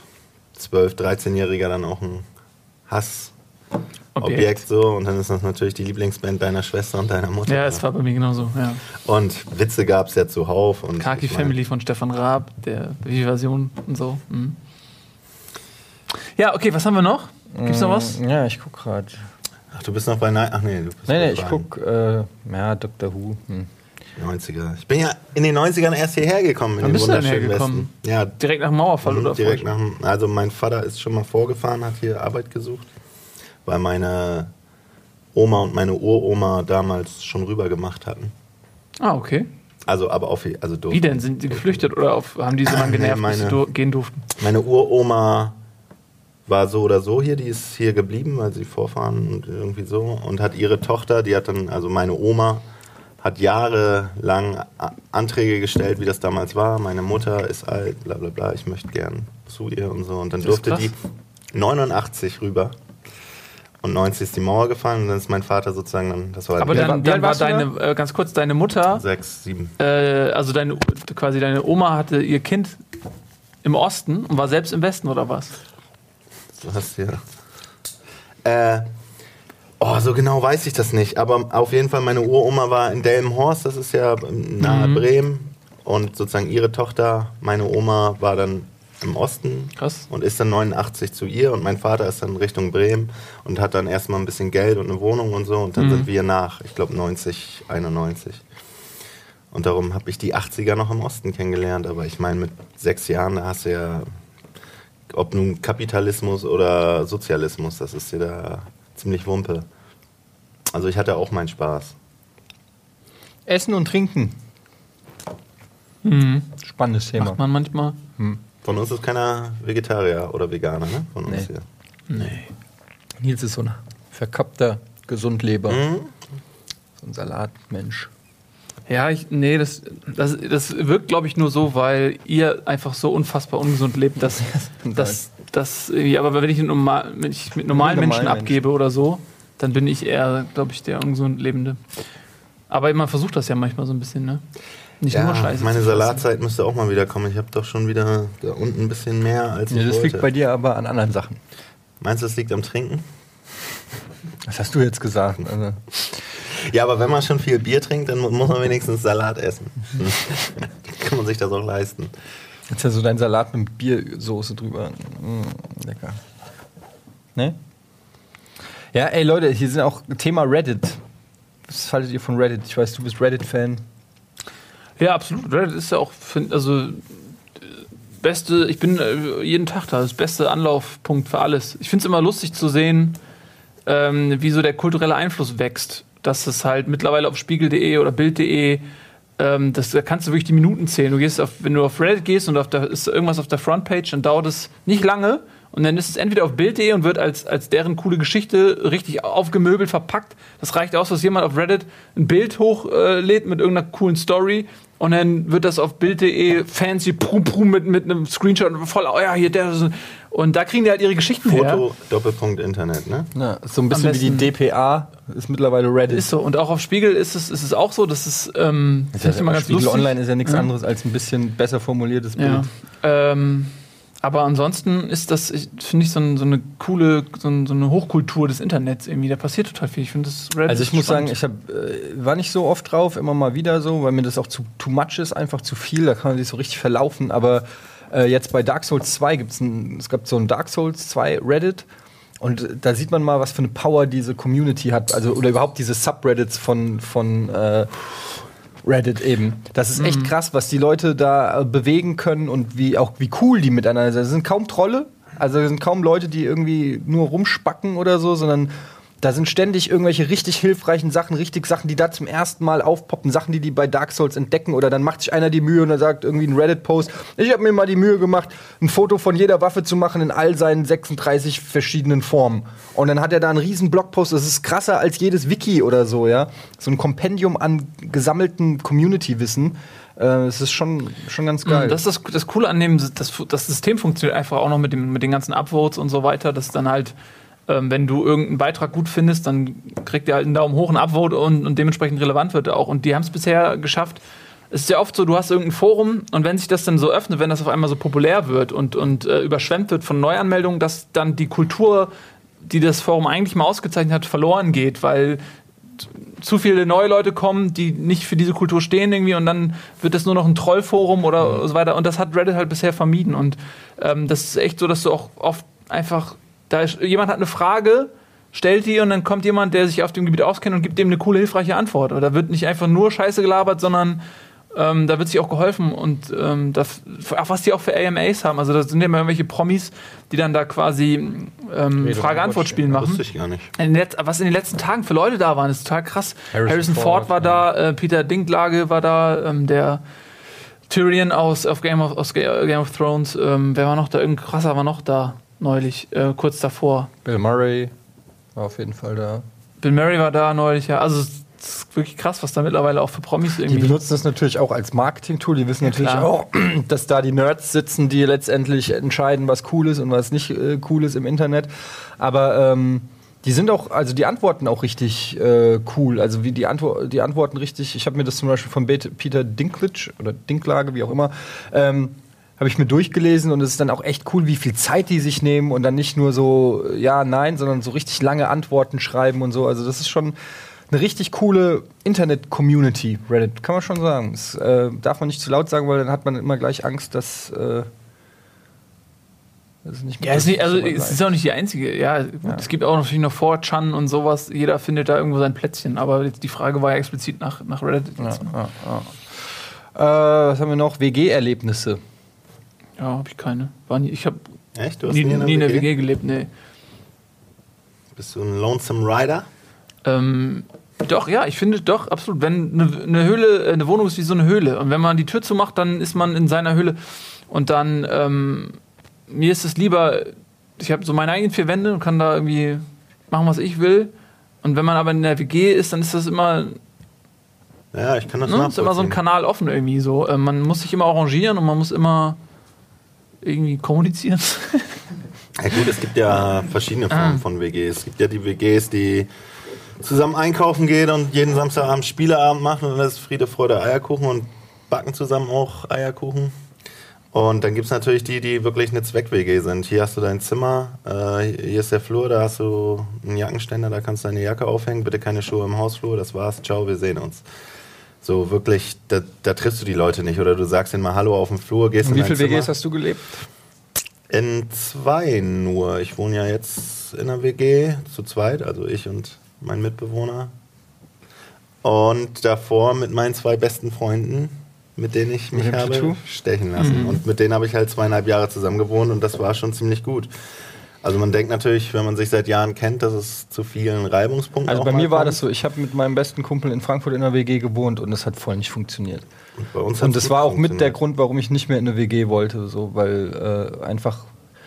12-, 13-Jähriger dann auch ein Hassobjekt Objekt. so. Und dann ist das natürlich die Lieblingsband deiner Schwester und deiner Mutter. Ja, es war bei mir genauso. Ja. und Witze gab es ja zuhauf. Und Kaki Family von Stefan Raab, der Version und so. Mhm. Ja, okay, was haben wir noch? Gibt's noch was? Ja, ich guck gerade. Ach, du bist noch bei Night. Ach nee, du bist Nee, bei nee, ich Prime. guck, äh, ja, Dr. Who. Hm. 90er. Ich bin ja in den 90ern erst hierher gekommen. In Wann den bist du denn wunderschönen hergekommen? Westen. Ja, Direkt nach dem Mauerfall Mhm, oder direkt nach dem, also mein Vater ist schon mal vorgefahren, hat hier Arbeit gesucht, weil meine Oma und meine Uroma damals schon rüber gemacht hatten. Ah, okay. Also aber auf also durften. Wie denn? Sind die geflüchtet oder auf, haben die so lange Nee, genervt, bis sie meine- dur gehen durften? Meine Uroma war so oder so hier, die ist hier geblieben, weil sie vorfahren und irgendwie so und hat ihre Tochter, die hat dann also meine Oma hat jahrelang Anträge gestellt, wie das damals war. Meine Mutter ist alt, bla bla bla, ich möchte gern zu ihr und so. Und dann durfte die 89 rüber. Und 90 ist die Mauer gefallen und dann ist mein Vater sozusagen dann, das war Aber dann, alt dann war deine, äh, ganz kurz, deine Mutter, sechs, sieben. äh, also deine, quasi deine Oma hatte ihr Kind im Osten und war selbst im Westen oder was? Du hast hier. Äh, oh, so genau weiß ich das nicht. Aber auf jeden Fall, meine Uroma war in Delmenhorst, das ist ja nahe Mhm. Bremen. Und sozusagen ihre Tochter, meine Oma, war dann im Osten Krass. und ist dann 89 zu ihr. Und mein Vater ist dann Richtung Bremen und hat dann erstmal ein bisschen Geld und eine Wohnung und so. Und dann Mhm. sind wir nach, ich glaube, 90, 91. Und darum habe ich die 80er noch im Osten kennengelernt. Aber ich meine, mit sechs Jahren, da hast du ja ob nun Kapitalismus oder Sozialismus, das ist dir da ziemlich Wumpe. Also ich hatte auch meinen Spaß. Essen und Trinken. Mhm. Spannendes Thema. Macht man manchmal. Von uns ist keiner Vegetarier oder Veganer, ne? Von uns Nee. hier. Nee. Nils ist so ein verkappter Gesundleber. Mhm. So ein Salatmensch. Ja, ich, nee, das, das, das wirkt, glaube ich, nur so, weil ihr einfach so unfassbar ungesund lebt, dass, dass, dass irgendwie, aber wenn ich, normal, wenn ich mit normalen Menschen Menschen. abgebe oder so, dann bin ich eher, glaube ich, der ungesund Lebende. Aber man versucht das ja manchmal so ein bisschen, ne? Nicht Ja, nur Scheiße. meine. Salatzeit müsste auch mal wieder kommen. Ich habe doch schon wieder da unten ein bisschen mehr als Ja, ich das wollte. liegt bei dir aber an anderen Sachen. Meinst du, das liegt am Trinken? Was hast du jetzt gesagt? Also, Ja, aber wenn man schon viel Bier trinkt, dann mu- muss man wenigstens Salat essen. Kann man sich das auch leisten. jetzt ja so dein Salat mit Biersoße drüber. Mm, lecker. Ne? Ja, ey Leute, hier sind auch Thema Reddit. Was haltet ihr von Reddit? Ich weiß, du bist Reddit-Fan. Ja, absolut. Reddit ist ja auch, find, also beste, ich bin äh, jeden Tag da, das beste Anlaufpunkt für alles. Ich finde es immer lustig zu sehen, ähm, wie so der kulturelle Einfluss wächst. Dass es halt mittlerweile auf spiegel.de oder bild.de, ähm, da kannst du wirklich die Minuten zählen. Du gehst auf, wenn du auf Reddit gehst und auf der, ist irgendwas auf der Frontpage, dann dauert es nicht lange. Und dann ist es entweder auf Bild.de und wird als, als deren coole Geschichte richtig aufgemöbelt verpackt. Das reicht aus, dass jemand auf Reddit ein Bild hochlädt mit irgendeiner coolen Story und dann wird das auf Bild.de fancy prum prum mit, mit einem Screenshot voll, oh ja, hier der. Und da kriegen die halt ihre Geschichten her. Foto, Doppelpunkt Internet, ne? Ja, so ein bisschen wie die DPA ist mittlerweile Reddit. Ist so. Und auch auf Spiegel ist es, ist es auch so, dass es, ähm, Ist ich immer ja, ganz Spiegel lustig. Online ist ja nichts Ja. anderes als ein bisschen besser formuliertes Ja. Bild. Ähm, aber ansonsten ist das, finde ich, so, ein, so eine coole, so, ein, so eine Hochkultur des Internets irgendwie. Da passiert total viel. Ich finde das Reddit Also ich muss sagen, ich hab, äh, war nicht so oft drauf, immer mal wieder so, weil mir das auch zu too much ist, einfach zu viel, da kann man sich so richtig verlaufen. Aber äh, jetzt bei Dark Souls 2 gibt's ein, es gab so ein Dark Souls 2 Reddit und da sieht man mal, was für eine Power diese Community hat, also oder überhaupt diese Subreddits von, von äh, Reddit eben. Das ist echt krass, was die Leute da äh, bewegen können und wie auch wie cool die miteinander sind. Es sind kaum Trolle, also es sind kaum Leute, die irgendwie nur rumspacken oder so, sondern da sind ständig irgendwelche richtig hilfreichen Sachen, richtig Sachen, die da zum ersten Mal aufpoppen, Sachen, die die bei Dark Souls entdecken oder dann macht sich einer die Mühe und er sagt irgendwie ein Reddit-Post, ich habe mir mal die Mühe gemacht, ein Foto von jeder Waffe zu machen in all seinen 36 verschiedenen Formen. Und dann hat er da einen riesen Blogpost, das ist krasser als jedes Wiki oder so, ja. So ein Kompendium an gesammelten Community-Wissen. Äh, Es ist schon, schon ganz geil. Das ist das, das Coole an dem, das, das System funktioniert einfach auch noch mit, dem, mit den ganzen Upvotes und so weiter, dass dann halt, ähm, wenn du irgendeinen Beitrag gut findest, dann kriegt ihr halt einen Daumen hoch, einen Upvote und, und dementsprechend relevant wird er auch. Und die haben es bisher geschafft. Es ist ja oft so, du hast irgendein Forum und wenn sich das dann so öffnet, wenn das auf einmal so populär wird und, und äh, überschwemmt wird von Neuanmeldungen, dass dann die Kultur, die das Forum eigentlich mal ausgezeichnet hat, verloren geht, weil zu viele neue Leute kommen, die nicht für diese Kultur stehen irgendwie und dann wird das nur noch ein Trollforum oder so weiter und das hat Reddit halt bisher vermieden und ähm, das ist echt so, dass du auch oft einfach, da ist, jemand hat eine Frage, stellt die und dann kommt jemand, der sich auf dem Gebiet auskennt und gibt dem eine coole, hilfreiche Antwort. Oder da wird nicht einfach nur Scheiße gelabert, sondern ähm, da wird sich auch geholfen und ähm, das, was die auch für AMAs haben. Also da sind ja immer irgendwelche Promis, die dann da quasi ähm, Frage-Antwort-Spielen machen. Wusste ich gar nicht. In was in den letzten Tagen für Leute da waren, ist total krass. Harrison Harrison, Ford, Ford, war da, äh, Peter Dinklage war da, ähm, der Tyrion aus, Game, of, aus Ga- Game of Thrones. Ähm, wer war noch da? Irgendein krasser war noch da neulich, äh, kurz davor. Bill Murray war auf jeden Fall da. Bill Murray war da neulich, ja. Also Das ist wirklich krass, was da mittlerweile auch für Promis Die irgendwie. benutzen das natürlich auch als Marketing-Tool. Die wissen natürlich klar. auch, dass da die Nerds sitzen, die letztendlich entscheiden, was cool ist und was nicht äh, cool ist im Internet. Aber ähm, die sind auch, also die Antworten auch richtig äh, cool. Also wie die, Antwo die Antworten richtig. Ich habe mir das zum Beispiel von Peter Dinklage oder Dinklage, wie auch immer. Ähm, habe ich mir durchgelesen und es ist dann auch echt cool, wie viel Zeit die sich nehmen und dann nicht nur so ja, nein, sondern so richtig lange Antworten schreiben und so. Also das ist schon eine richtig coole Internet-Community, Reddit, kann man schon sagen. Das äh, darf man nicht zu laut sagen, weil dann hat man immer gleich Angst, dass äh, das ist nicht Ja, ist nicht, also es ist auch nicht die einzige. Ja, gut, Ja. es gibt auch natürlich noch 4chan und sowas. Jeder findet da irgendwo sein Plätzchen. Aber die Frage war ja explizit nach, nach Reddit. ja, Jetzt, ne? ja. Äh, was haben wir noch? WG-Erlebnisse. Ja, habe ich keine. War nie, ich habe Echt? Du hast nie, nie, nie in der WG gelebt, nee. Bist du ein Lonesome Rider? Ähm, doch, ja, ich finde doch, absolut. Wenn eine, eine Höhle, äh, eine Wohnung ist wie so eine Höhle. Und wenn man die Tür zumacht, dann ist man in seiner Höhle. Und dann, ähm, mir ist es lieber, ich habe so meine eigenen vier Wände und kann da irgendwie machen, was ich will. Und wenn man aber in der WG ist, dann ist das immer, Ja, ich kann das ne, ist immer so ein. Kanal offen irgendwie so. Äh, man muss sich immer arrangieren und man muss immer irgendwie kommunizieren. Ja gut, es gibt ja verschiedene Ah. Formen von WGs. Es gibt ja die WGs, die zusammen einkaufen gehen und jeden Samstagabend Spieleabend machen und das ist Friede, Freude, Eierkuchen und backen zusammen auch Eierkuchen. Und dann gibt es natürlich die, die wirklich eine Zweck-WG sind. Hier hast du dein Zimmer, äh, hier ist der Flur, da hast du einen Jackenständer, da kannst du deine Jacke aufhängen, bitte keine Schuhe im Hausflur, das war's, ciao, wir sehen uns. So wirklich, da, da triffst du die Leute nicht oder du sagst ihnen mal Hallo auf dem Flur, gehst in wie viele. WGs hast du gelebt? In zwei nur. Ich wohne ja jetzt in einer WG zu zweit, also ich und mein Mitbewohner. Und davor mit meinen zwei besten Freunden, mit denen ich mich habe stechen lassen. Und mit denen habe ich halt zweieinhalb Jahre zusammen gewohnt und das war schon ziemlich gut. Also man denkt natürlich, wenn man sich seit Jahren kennt, dass es zu vielen Reibungspunkten Also bei mir war kommt. das so, ich habe mit meinem besten Kumpel in Frankfurt in einer WG gewohnt und es hat voll nicht funktioniert. Und, bei uns Und das war auch mit der. Grund, warum ich nicht mehr in eine WG wollte, so, weil äh, einfach.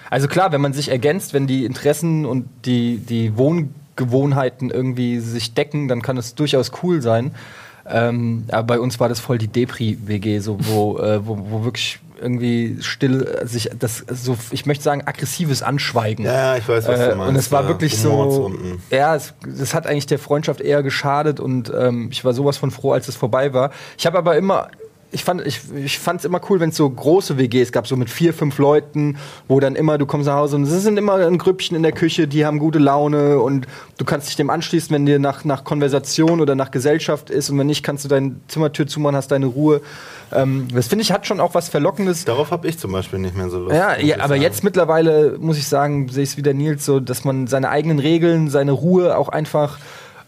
Also klar, wenn man sich ergänzt, wenn die Interessen und die, die Wohngewohnheiten irgendwie sich decken, dann kann es durchaus cool sein. Ähm, aber bei uns war das voll die Depri-WG, so, wo, äh, wo, wo wirklich irgendwie still äh, sich das so, ich möchte sagen, aggressives Anschweigen. Ja, ich weiß, was Äh, du meinst. und es war ja. wirklich so, ja, es, das hat eigentlich der Freundschaft eher geschadet und ähm, ich war sowas von froh, als es vorbei war. Ich habe aber immer, ich fand ich, ich fand's immer cool, wenn es so große WGs gab, so mit vier, fünf Leuten, wo dann immer, du kommst nach Hause und es sind immer ein Grüppchen in der Küche, die haben gute Laune und du kannst dich dem anschließen, wenn dir nach, nach Konversation oder nach Gesellschaft ist und wenn nicht, kannst du deine Zimmertür zumachen, hast deine Ruhe. Ähm, das finde ich hat schon auch was Verlockendes. Darauf habe ich zum Beispiel nicht mehr so Lust. Ja, ja aber sagen. jetzt mittlerweile muss ich sagen, sehe ich es wieder Nils so, dass man seine eigenen Regeln, seine Ruhe auch einfach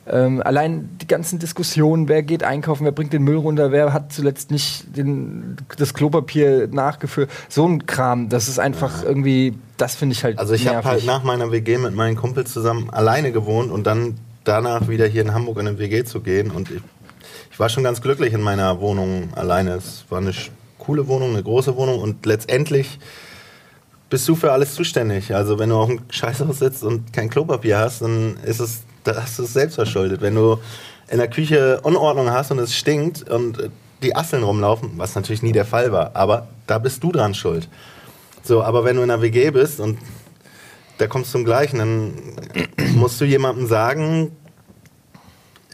ähm, allein die ganzen Diskussionen, wer geht einkaufen, wer bringt den Müll runter, wer hat zuletzt nicht den, das Klopapier nachgefüllt, so ein Kram, das ist einfach irgendwie, das finde ich halt Also ich habe halt nach meiner WG mit meinen Kumpels zusammen alleine gewohnt und dann danach wieder hier in Hamburg in eine WG zu gehen und ich, ich war schon ganz glücklich in meiner Wohnung alleine. Es war eine coole Wohnung, eine große Wohnung und letztendlich bist du für alles zuständig. Also wenn du auf dem Scheißhaus sitzt und kein Klopapier hast, dann ist es, da hast du es selbst verschuldet. Wenn du in der Küche Unordnung hast und es stinkt und äh, die Asseln rumlaufen, was natürlich nie der Fall war, aber da bist du dran schuld. So, aber wenn du in einer WG bist und da kommst du zum Gleichen, dann musst du jemandem sagen,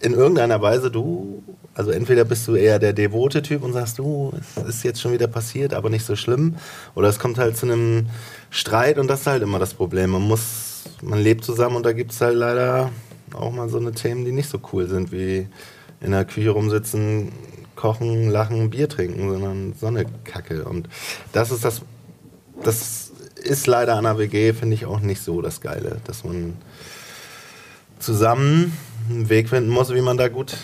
in irgendeiner Weise, du, also entweder bist du eher der devote Typ und sagst, du, es ist jetzt schon wieder passiert, aber nicht so schlimm, oder es kommt halt zu einem Streit und das ist halt immer das Problem. Man muss, man lebt zusammen und da gibt es halt leider auch mal so eine Themen, die nicht so cool sind, wie in der Küche rumsitzen, kochen, lachen, Bier trinken, sondern so eine Kacke. Und das ist das, das ist leider an der WG, finde ich auch nicht so das Geile, dass man zusammen einen Weg finden muss, wie man da gut.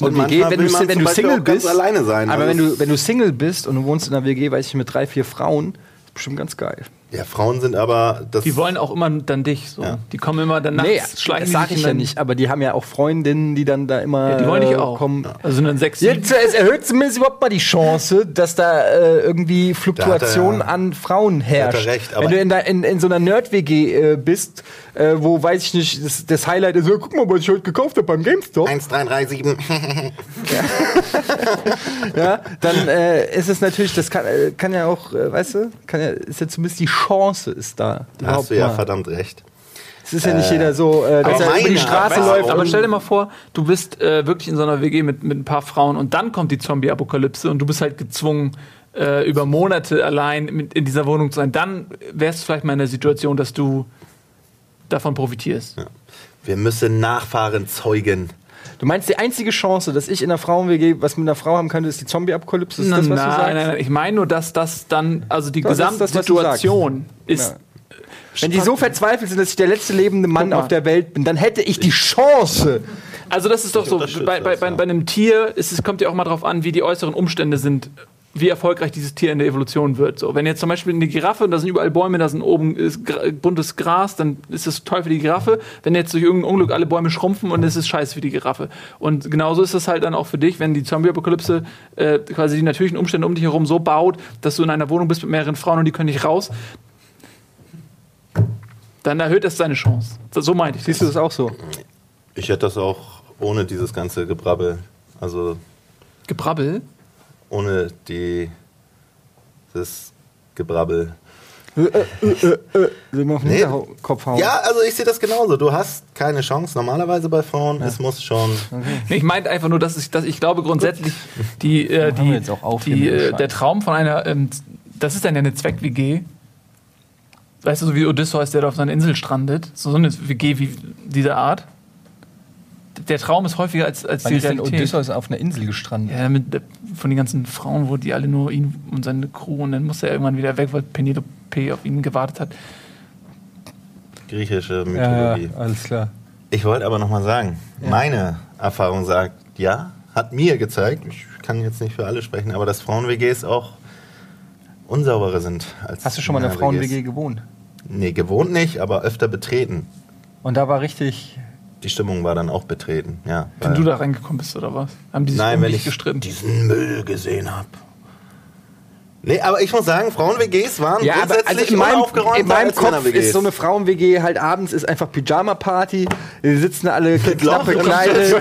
Und manchmal WG, wenn du, wenn du Single bist, alleine sein. aber Also wenn du, wenn du Single bist und du wohnst in einer WG, weiß ich, mit drei, vier Frauen, ist bestimmt ganz geil. Ja, Frauen sind aber das. Die wollen auch immer dann dich. So. Ja. Die kommen immer dann nachts, Nee, schleichen das sag sich ich ja nicht, aber die haben ja auch Freundinnen, die dann da immer Ja, die wollen dich äh, auch. kommen. Also dann sechs, Jetzt, es erhöht zumindest überhaupt mal die Chance, dass da äh, irgendwie Fluktuation Da er- an Frauen herrscht. recht, aber- Wenn du in, der, in, in so einer Nerd-WG äh, bist, äh, wo, weiß ich nicht, das, das Highlight ist, ja, guck mal, was ich heute gekauft habe beim GameStop, 1337. ja, dann äh, ist es natürlich, das kann, äh, kann ja auch, äh, weißt du, kann ja, ist ja zumindest die Chance ist da. Da hast du ja mal. verdammt recht. Es ist ja nicht jeder so, äh, dass er über die Straße läuft. Aber stell dir mal vor, du bist äh, wirklich in so einer WG mit, mit ein paar Frauen und dann kommt die Zombie-Apokalypse und du bist halt gezwungen, äh, über Monate allein mit, in dieser Wohnung zu sein. Dann wärst du vielleicht mal in der Situation, dass du davon profitierst. Wir müssen Nachfahren zeugen. Du meinst, die einzige Chance, dass ich in einer Frauen-WG was mit einer Frau haben könnte, ist die Zombie-Apokalypse? Ist das, was du sagst? nein, nein, nein. Ich meine nur, dass das dann, also die Gesamtsituation ist. Ja. Wenn die so verzweifelt sind, dass ich der letzte lebende Mann auf der Welt bin, dann hätte ich die Chance. Also das ist doch so, bei, bei, bei, bei einem Tier ist, es kommt ja auch mal drauf an, wie die äußeren Umstände sind, wie erfolgreich dieses Tier in der Evolution wird. So, wenn jetzt zum Beispiel eine Giraffe, da sind überall Bäume, da sind oben ist buntes Gras, dann ist das toll für die Giraffe. Wenn jetzt durch irgendein Unglück alle Bäume schrumpfen und es ist scheiße für die Giraffe. Und genauso ist es halt dann auch für dich, wenn die Zombie-Apokalypse äh, quasi die natürlichen Umstände um dich herum so baut, dass du in einer Wohnung bist mit mehreren Frauen und die können nicht raus. Dann erhöht es deine Chance. So meinte ich. Siehst du das auch so? Ich hätte das auch ohne dieses ganze Gebrabbel. Also Gebrabbel? Ohne die, das Gebrabbel. Will man auf den Nee. Hinterkopf hauen? Ja, also ich sehe das genauso. Du hast keine Chance normalerweise bei Frauen. Es muss schon. Nee, ich meinte einfach nur, dass ich, dass ich glaube grundsätzlich, die, äh, die, die, äh, der Traum von einer, ähm, das ist dann ja eine Zweck-WG. Weißt du, so wie Odysseus, der da auf seiner Insel strandet. So eine WG wie dieser Art. Der Traum ist häufiger als, als Wann die ist denn Realität. Odysseus auf einer Insel gestrandet? Ja, mit, von den ganzen Frauen, wo die alle nur ihn und seine Crew und dann musste er irgendwann wieder weg, weil Penelope auf ihn gewartet hat. Griechische Mythologie. alles klar. Ich wollte aber nochmal sagen, meine Erfahrung sagt, ja, hat mir gezeigt, ich kann jetzt nicht für alle sprechen, aber dass Frauen-WGs auch unsauberer sind als Hast du schon mal in einer. Frauen-WG gewohnt? Nee, gewohnt nicht, aber öfter betreten. Und da war richtig. Die Stimmung war dann auch betreten, ja. Wenn du da reingekommen bist, oder was? Haben die sich Nein, um wenn dich ich gestritten? diesen Müll gesehen habe. Nee, aber ich muss sagen, Frauen-WGs waren Ja, aber grundsätzlich also in meinem, unaufgeräumter in meinem als Kopf ist so eine Frauen-WG halt abends ist einfach Pyjama-Party. Wir sitzen alle knapp bekleidet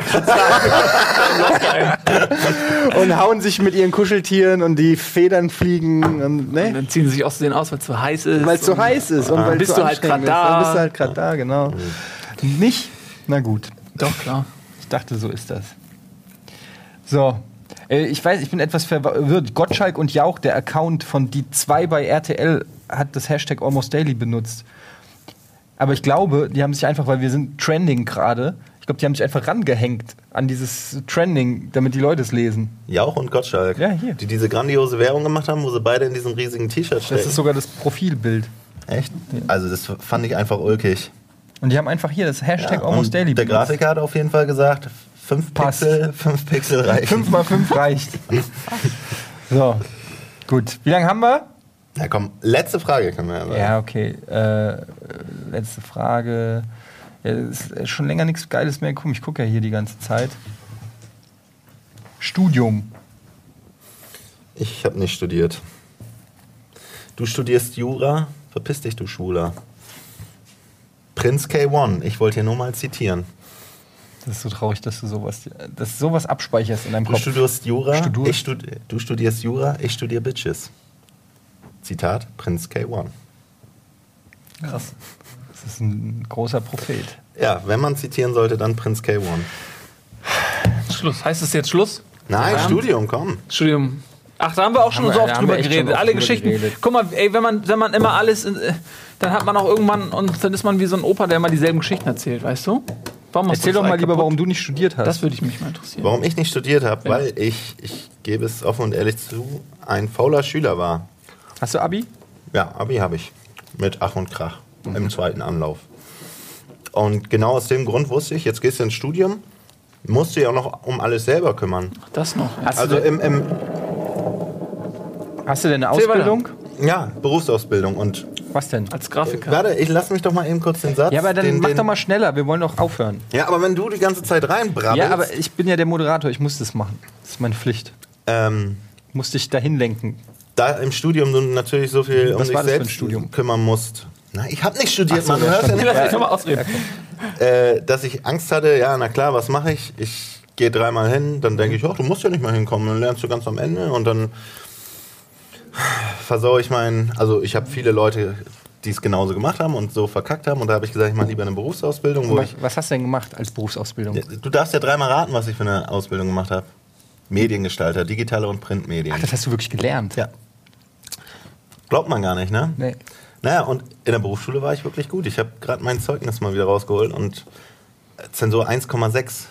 und hauen sich mit ihren Kuscheltieren und die Federn fliegen. Und, Und ne? dann ziehen sie sich aus denen aus, weil es zu heiß ist. Weil es so Und- heiß ist und weil Bist es so du halt ist. da. Dann bist du halt gerade da, genau. Nicht? Na gut. Doch, klar. Ich dachte, so ist das. So. Äh, Ich weiß, ich bin etwas verwirrt. Gottschalk und Jauch, der Account von die 2 bei RTL, hat das Hashtag Almost Daily benutzt. Aber ich glaube, die haben sich einfach, weil wir sind trending gerade, ich glaube, die haben sich einfach rangehängt an dieses Trending, damit die Leute es lesen. Jauch und Gottschalk, Ja, hier. die diese grandiose Werbung gemacht haben, wo sie beide in diesem riesigen T-Shirt Das stecken. ist sogar das Profilbild. Echt? Also das fand ich einfach ulkig. Und die haben einfach hier das Hashtag Ja, Almost Daily der benutzt. Grafiker hat auf jeden Fall gesagt, 5 Passt. Pixel, fünf Pixel reichen. 5 mal 5 reicht. so. Gut. Wie lange haben wir? Ja komm, letzte Frage können wir ja sagen. Ja, okay. Äh, letzte Frage. Ja, es ist schon länger nichts Geiles mehr gekommen. Ich gucke ja hier die ganze Zeit. Studium. Ich habe nicht studiert. Du studierst Jura? Verpiss dich, du Schwuler. Prinz K1, ich wollte hier nur mal zitieren. Das ist so traurig, dass du sowas, dass du sowas abspeicherst in deinem Du Kopf. studierst Jura, Studur- ich studi du studierst Jura, ich studiere Bitches. Zitat, Prinz K1. Krass. Das ist ein großer Prophet. Ja, wenn man zitieren sollte, dann Prinz K1. Schluss. Heißt es jetzt Schluss? Nein, Ja. Studium, komm. Studium. Ach, da haben wir auch schon Haben wir- so oft drüber geredet. oft Alle drüber Geschichten. geredet. Guck mal, ey, wenn man, wenn man immer alles, äh, dann hat man auch irgendwann und dann ist man wie so ein Opa, der immer dieselben Geschichten erzählt, weißt du? Warum Erzähl du doch mal Ei lieber, kaputt? warum du nicht studiert hast. Das würde ich mich mal interessieren. Warum ich nicht studiert habe, weil ich, ich gebe es offen und ehrlich zu, ein fauler Schüler war. Hast du Abi? Ja, Abi habe ich. Mit Ach und Krach. Im zweiten Anlauf. Und genau aus dem Grund wusste ich, jetzt gehst du ins Studium, musst du ja auch noch um alles selber kümmern. Ach, das noch. Hast, Also du, im, im hast du denn eine Erzähl Ausbildung? ja, Berufsausbildung. Und Was denn? als Grafiker. Warte, ich lass mich doch mal eben kurz den Satz. Ja, aber dann den, mach den, doch mal schneller, wir wollen doch aufhören. Ja, aber wenn du die ganze Zeit reinbrabbelst. Ja, aber ich bin ja der Moderator, ich muss das machen. Das ist meine Pflicht. ähm, Ich muss dich dahin lenken. da im Studium du natürlich so viel um Was dich für ein selbst Studium? kümmern musst. Na, ich habe nicht studiert, so, Mann. Du ja, hörst ja nicht. Lass mich doch mal ausreden. äh, dass ich Angst hatte, ja, na klar, was mache ich? Ich gehe dreimal hin, dann denke ich, ach, du musst ja nicht mal hinkommen, dann lernst du ganz am Ende und dann versaue ich meinen, also ich habe viele Leute, die es genauso gemacht haben und so verkackt haben und da habe ich gesagt, ich mache lieber eine Berufsausbildung, Was, was hast du denn gemacht als Berufsausbildung? du darfst ja dreimal raten, was ich für eine Ausbildung gemacht habe. Mediengestalter, digitale und Printmedien. Ach, das hast du wirklich gelernt? Ja. Glaubt man gar nicht, ne? Nee. Naja, und in der Berufsschule war ich wirklich gut. Ich habe gerade mein Zeugnis mal wieder rausgeholt und Zensur 1,6.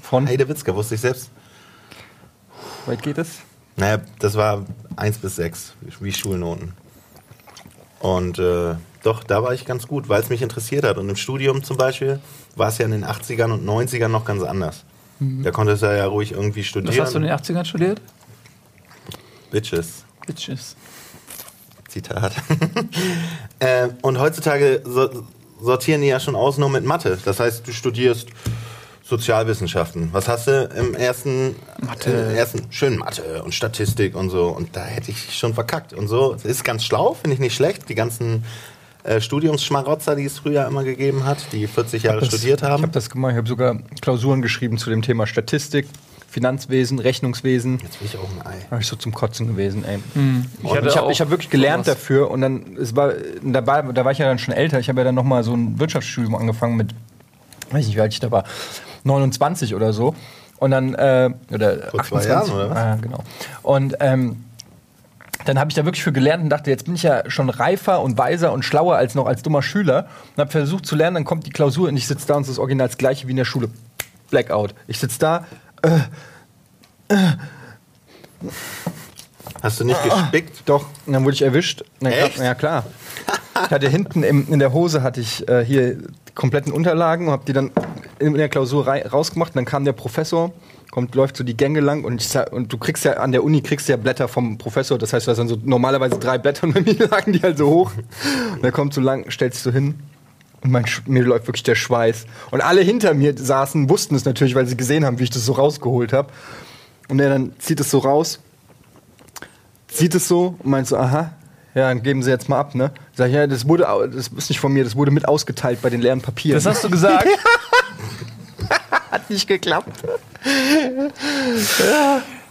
Von? Heidewitzka, wusste ich selbst. Weit geht es? Naja, das war 1 bis 6, wie Schulnoten. Und äh, doch, da war ich ganz gut, weil es mich interessiert hat. Und im Studium zum Beispiel war es ja in den 80ern und 90ern noch ganz anders. Da konntest du ja ruhig irgendwie studieren. Was hast du in den 80ern studiert? Bitches. Bitches. Zitat. äh, und heutzutage so, sortieren die ja schon aus nur mit Mathe. Das heißt, du studierst Sozialwissenschaften. Was hast du im ersten? Mathe. Im ersten schön Mathe und Statistik und so. Und da hätte ich schon verkackt. Und so das ist ganz schlau, finde ich nicht schlecht. Die ganzen äh, Studiumsschmarotzer, die es früher immer gegeben hat, die 40 Jahre Das- studiert Ich haben. habe das gemacht. Ich habe sogar Klausuren geschrieben zu dem Thema Statistik, Finanzwesen, Rechnungswesen. Jetzt bin ich auch ein Ei. Da war ich so zum Kotzen gewesen, ey. Ich Und hatte ich habe ich hab wirklich gelernt sowas. dafür und dann, es war, dabei, da war ich ja dann schon älter. Ich habe ja dann nochmal so ein Wirtschaftsstudium angefangen mit, weiß nicht, wie alt ich da war, 29 oder so. Und dann, äh, oder Vor zwei Jahren, oder? Ah, genau. Und ähm, dann habe ich da wirklich für gelernt und dachte, jetzt bin ich ja schon reifer und weiser und schlauer als noch als dummer Schüler. Und habe versucht zu lernen, dann kommt die Klausur und ich sitze da und es ist original das gleiche wie in der Schule. Blackout. Ich sitze da, Hast du nicht gespickt? Doch, und dann wurde ich erwischt. Na, klar- Echt? Ja, klar. Ich hatte hinten im, in der Hose hatte ich äh, hier die kompletten Unterlagen und habe die dann in der Klausur rausgemacht. Und dann kam der Professor, kommt, läuft so die Gänge lang und, ich, sa- und du kriegst ja an der Uni kriegst ja Blätter vom Professor. Das heißt, du hast dann so normalerweise drei Blätter und bei mir lagen die halt so hoch. Und er kommt so lang, stellt sich so hin. Und mein, mir läuft wirklich der Schweiß. Und alle hinter mir saßen, wussten es natürlich, weil sie gesehen haben, wie ich das so rausgeholt habe. Und er dann zieht es so raus sieht es so und meint so, aha, ja, dann geben Sie jetzt mal ab, ne? Sag ich, ja, das wurde, das ist nicht von mir, das wurde mit ausgeteilt bei den leeren Papieren. Das hast du gesagt. hat nicht geklappt.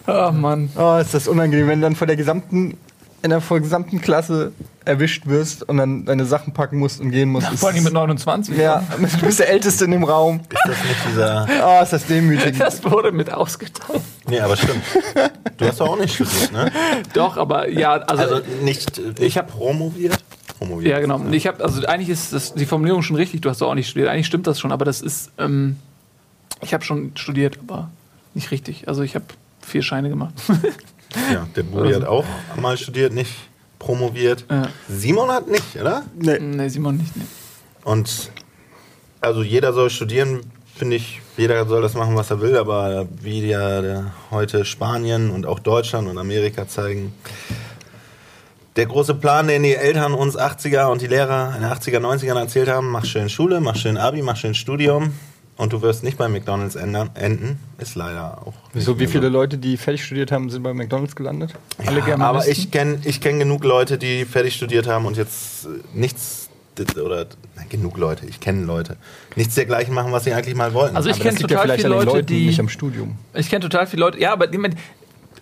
oh Mann. Oh, ist das unangenehm, wenn dann vor der gesamten, in der gesamten Klasse erwischt wirst und dann deine Sachen packen musst und gehen musst. Vor allem mit 29. ja, du bist der Älteste in dem Raum. Ist das nicht dieser. Oh, ist das demütigend. Das wurde mit ausgeteilt. Nee, aber stimmt. Du hast doch auch nicht studiert, ne? Doch, aber ja, also, Also nicht, nicht Ich hab- promoviert? Promoviert. ja genau. Ich habe also eigentlich ist das, die Formulierung schon richtig. Du hast doch auch nicht studiert. Eigentlich stimmt das schon, aber das ist ähm, ich habe schon studiert, aber nicht richtig. Also ich habe vier Scheine gemacht. Ja, der Budi Also- hat auch mal studiert, nicht promoviert. Ja. Simon hat nicht, oder? Nee. nee, Simon nicht. Nee. Und also jeder soll studieren, finde ich, jeder soll das machen, was er will, aber wie ja heute Spanien und auch Deutschland und Amerika zeigen, der große Plan, den die Eltern uns 80er und die Lehrer in den 80er, 90ern erzählt haben, mach schön Schule, mach schön Abi, mach schön Studium und du wirst nicht bei McDonalds ändern, enden, ist leider auch. Wieso, wie viele so. Leute, die fertig studiert haben, sind bei McDonalds gelandet? Alle Ja, Germanisten? aber ich kenne ich kenn genug Leute, die fertig studiert haben und jetzt äh, nichts oder nein, genug Leute, ich kenne Leute, nichts dergleichen machen, was sie eigentlich mal wollten. Also ich Aber kenn das liegt ja total vielleicht viele Leute, Leuten, die- nicht am Studium. Ich kenne total viele Leute. Ja, aber die-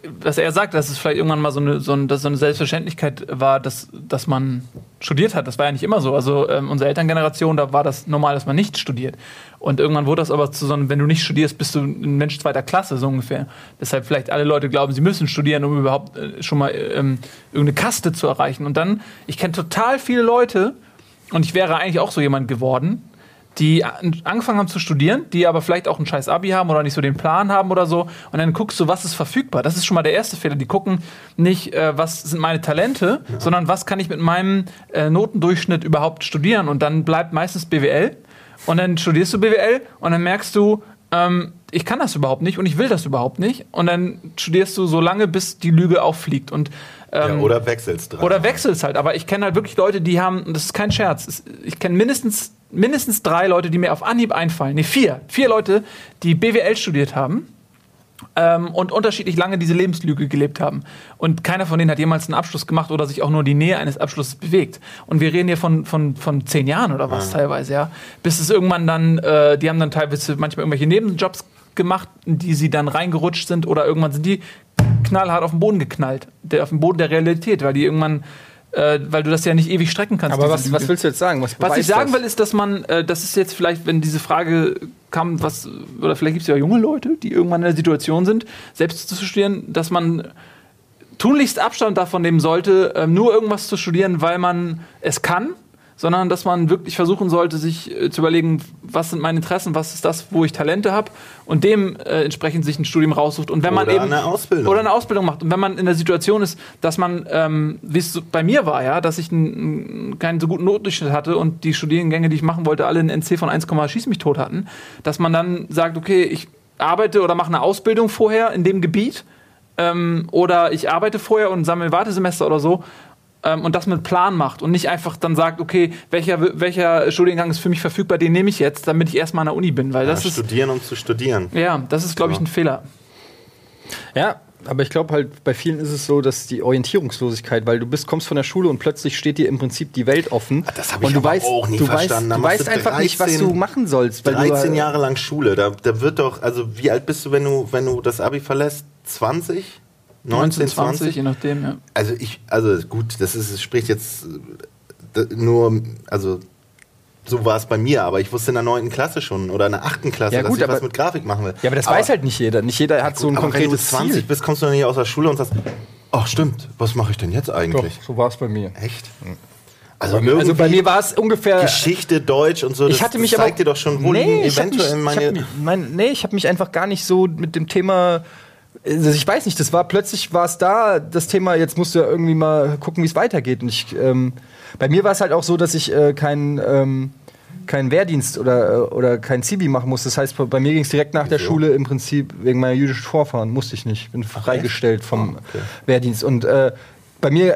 was er sagt, dass es vielleicht irgendwann mal so eine, so, ein, dass so eine Selbstverständlichkeit war, dass, dass man studiert hat. Das war ja nicht immer so. Also ähm, unsere Elterngeneration, da war das normal, dass man nicht studiert. Und irgendwann wurde das aber zu so einem, wenn du nicht studierst, bist du ein Mensch zweiter Klasse, so ungefähr. Deshalb vielleicht alle Leute glauben, sie müssen studieren, um überhaupt äh, schon mal ähm, irgendeine Kaste zu erreichen. Und dann, ich kenne total viele Leute, und ich wäre eigentlich auch so jemand geworden, die an- angefangen haben zu studieren, die aber vielleicht auch ein scheiß Abi haben oder nicht so den Plan haben oder so. Und dann guckst du, was ist verfügbar. Das ist schon mal der erste Fehler. Die gucken nicht, äh, was sind meine Talente, sondern was kann ich mit meinem äh, Notendurchschnitt überhaupt studieren. Und dann bleibt meistens BWL. Und dann studierst du BWL und dann merkst du, ähm, ich kann das überhaupt nicht und ich will das überhaupt nicht. Und dann studierst du so lange, bis die Lüge auffliegt. Und, ähm, ja, oder wechselst dran. Oder wechselst halt. Aber ich kenne halt wirklich Leute, die haben, und das ist kein Scherz, ich kenne mindestens, mindestens drei Leute, die mir auf Anhieb einfallen. Nee, vier. Vier Leute, die BWL studiert haben ähm, und unterschiedlich lange diese Lebenslüge gelebt haben. Und keiner von denen hat jemals einen Abschluss gemacht oder sich auch nur die Nähe eines Abschlusses bewegt. Und wir reden hier von, von, von zehn Jahren oder was teilweise, ja. Bis es irgendwann dann, äh, die haben dann teilweise manchmal irgendwelche Nebenjobs gemacht, in die sie dann reingerutscht sind oder irgendwann sind die knallhart auf den Boden geknallt, der, auf den Boden der Realität, weil die irgendwann, äh, weil du das ja nicht ewig strecken kannst. Aber was, was willst du jetzt sagen? Was ich beweist sagen das? will, ist, dass man, äh, das ist jetzt vielleicht, wenn diese Frage kam, was, oder vielleicht gibt es ja junge Leute, die irgendwann in der Situation sind, selbst zu studieren, dass man tunlichst Abstand davon nehmen sollte, ähm, nur irgendwas zu studieren, weil man es kann, sondern dass man wirklich versuchen sollte, sich äh, zu überlegen, was sind meine Interessen, was ist das, wo ich Talente habe und dem äh, entsprechend sich ein Studium raussucht. Und wenn man Oder eben eine Ausbildung. oder eine Ausbildung macht und wenn man in der Situation ist, dass man, ähm, wie es so bei mir war, ja, dass ich einen, keinen so guten Notdurchschnitt hatte und die Studiengänge, die ich machen wollte, alle einen NC von 1, schieß mich tot hatten, dass man dann sagt, okay, ich arbeite oder mache eine Ausbildung vorher in dem Gebiet ähm, oder ich arbeite vorher und sammle Wartesemester oder so ähm, und das mit Plan macht und nicht einfach dann sagt, okay, welcher, welcher Studiengang ist für mich verfügbar, den nehme ich jetzt, damit ich erstmal an der Uni bin, weil das ja, ist, studieren, um zu studieren. ja, das ist, glaube ich, Ja. ein Fehler. Ja, aber ich glaube halt, bei vielen ist es so, dass die Orientierungslosigkeit, weil du bist, kommst von der Schule und plötzlich steht dir im Prinzip die Welt offen. Ah, das hab ich und du aber weißt, auch nie du verstanden. Weißt, du weißt du einfach nicht, was 13 du machen sollst. Weil 13 du, Jahre lang Schule, da, da wird doch, also wie alt bist du, wenn du, wenn du das Abi verlässt? 20? 19, 20? je nachdem, ja. Also ich, also gut, das ist, es spricht jetzt äh, nur, also so war es bei mir, aber ich wusste in der 9. Klasse schon oder in der 8. Klasse, Ja, dass gut, ich was aber- mit Grafik machen will. Ja, aber das weiß halt nicht jeder. Nicht jeder hat so ein aber wenn du konkretes 20 Ziel. bist, kommst du doch nicht aus der Schule und sagst, ach stimmt, was mache ich denn jetzt eigentlich? so war es bei mir. Echt? Also, Also bei mir war es ungefähr. Geschichte, Deutsch und so, das, ich hatte mich das aber zeigt dir doch schon, wo nee, ich eventuell mich, meine... Ich hab, mich- mein, nee, ich habe mich einfach gar nicht so mit dem Thema. Also ich weiß nicht, das war plötzlich war es da, das Thema, jetzt musst du ja irgendwie mal gucken, wie es weitergeht. Und ich, ähm, bei mir war es halt auch so, dass ich äh, keinen ähm, keinen Wehrdienst oder, äh, oder kein Zivi machen musste. Das heißt, bei- mir ging es direkt nach der Wieso? Schule im Prinzip wegen meiner jüdischen Vorfahren. Musste ich nicht. Bin freigestellt vom Ah, okay. Wehrdienst. Und äh, bei mir,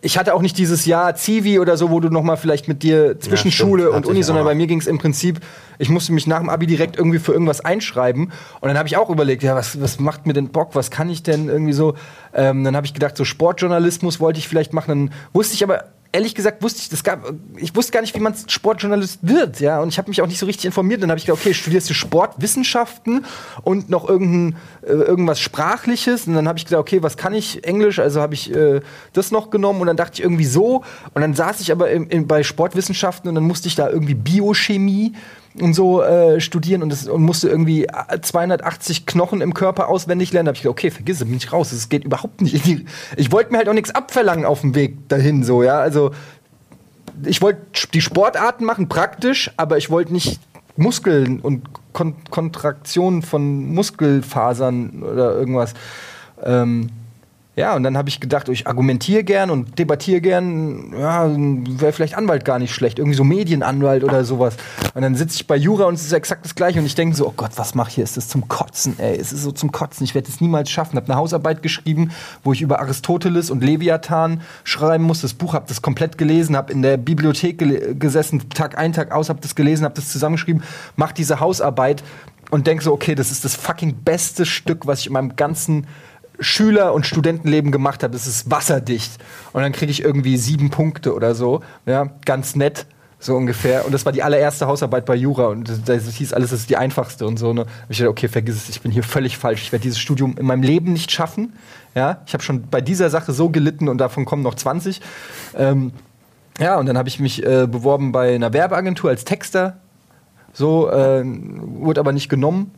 ich hatte auch nicht dieses Jahr Zivi oder so, wo du noch mal vielleicht mit dir zwischen stimmt, Schule und Uni, sondern bei mir ging es im Prinzip, ich musste mich nach dem Abi direkt irgendwie für irgendwas einschreiben. Und dann habe ich auch überlegt, ja, was, was macht mir denn Bock, was kann ich denn irgendwie so? Ähm, dann habe ich gedacht, so Sportjournalismus wollte ich vielleicht machen. Dann wusste ich aber, ehrlich gesagt, wusste ich, das gab, ich wusste gar nicht, wie man Sportjournalist wird, ja. Und ich habe mich auch nicht so richtig informiert. Dann habe ich gedacht, okay, studierst du Sportwissenschaften und noch irgendein, äh, irgendwas Sprachliches. Und dann habe ich gesagt, okay, was kann ich Englisch? Also habe ich äh, das noch genommen und dann dachte ich irgendwie so. Und dann saß ich aber im, im, bei Sportwissenschaften und dann musste ich da irgendwie Biochemie und so äh, studieren und, das, und musste irgendwie äh, 280 Knochen im Körper auswendig lernen. Da habe ich gedacht, okay, vergiss es, bin ich raus. Es geht überhaupt nicht. In die, ich wollte mir halt auch nichts abverlangen auf dem Weg dahin, so, ja. Also, ich wollte die Sportarten machen, praktisch, aber ich wollte nicht Muskeln und Kon Kontraktionen von Muskelfasern oder irgendwas. Ähm, ja, und dann habe ich gedacht, ich argumentiere gern und debattiere gern. Ja, wäre vielleicht Anwalt gar nicht schlecht. Irgendwie so Medienanwalt oder sowas. Und dann sitze ich bei Jura und es ist exakt das Gleiche. Und ich denke so, oh Gott, was mache ich hier? Ist das zum Kotzen, ey? Es ist so zum Kotzen. Ich werde es niemals schaffen. Habe eine Hausarbeit geschrieben, wo ich über Aristoteles und Leviathan schreiben muss. Das Buch habe das komplett gelesen, habe in der Bibliothek gesessen, Tag ein, Tag aus, habe das gelesen, habe das zusammengeschrieben, mach diese Hausarbeit und denk so, okay, das ist das fucking beste Stück, was ich in meinem ganzen Schüler- und Studentenleben gemacht habe. Ist wasserdicht. Und dann kriege ich irgendwie sieben Punkte oder so. Ja, ganz nett. So ungefähr. Und das war die allererste Hausarbeit bei Jura. Und das, das hieß alles, das ist die einfachste und so. Ne? Und ich dachte, okay, vergiss es, ich bin hier völlig falsch. Ich werde dieses Studium in meinem Leben nicht schaffen. Ja, ich habe schon bei dieser Sache so gelitten und davon kommen noch 20. Ähm, ja, und dann habe ich mich äh, beworben bei einer Werbeagentur als Texter. So, äh, wurde aber nicht genommen.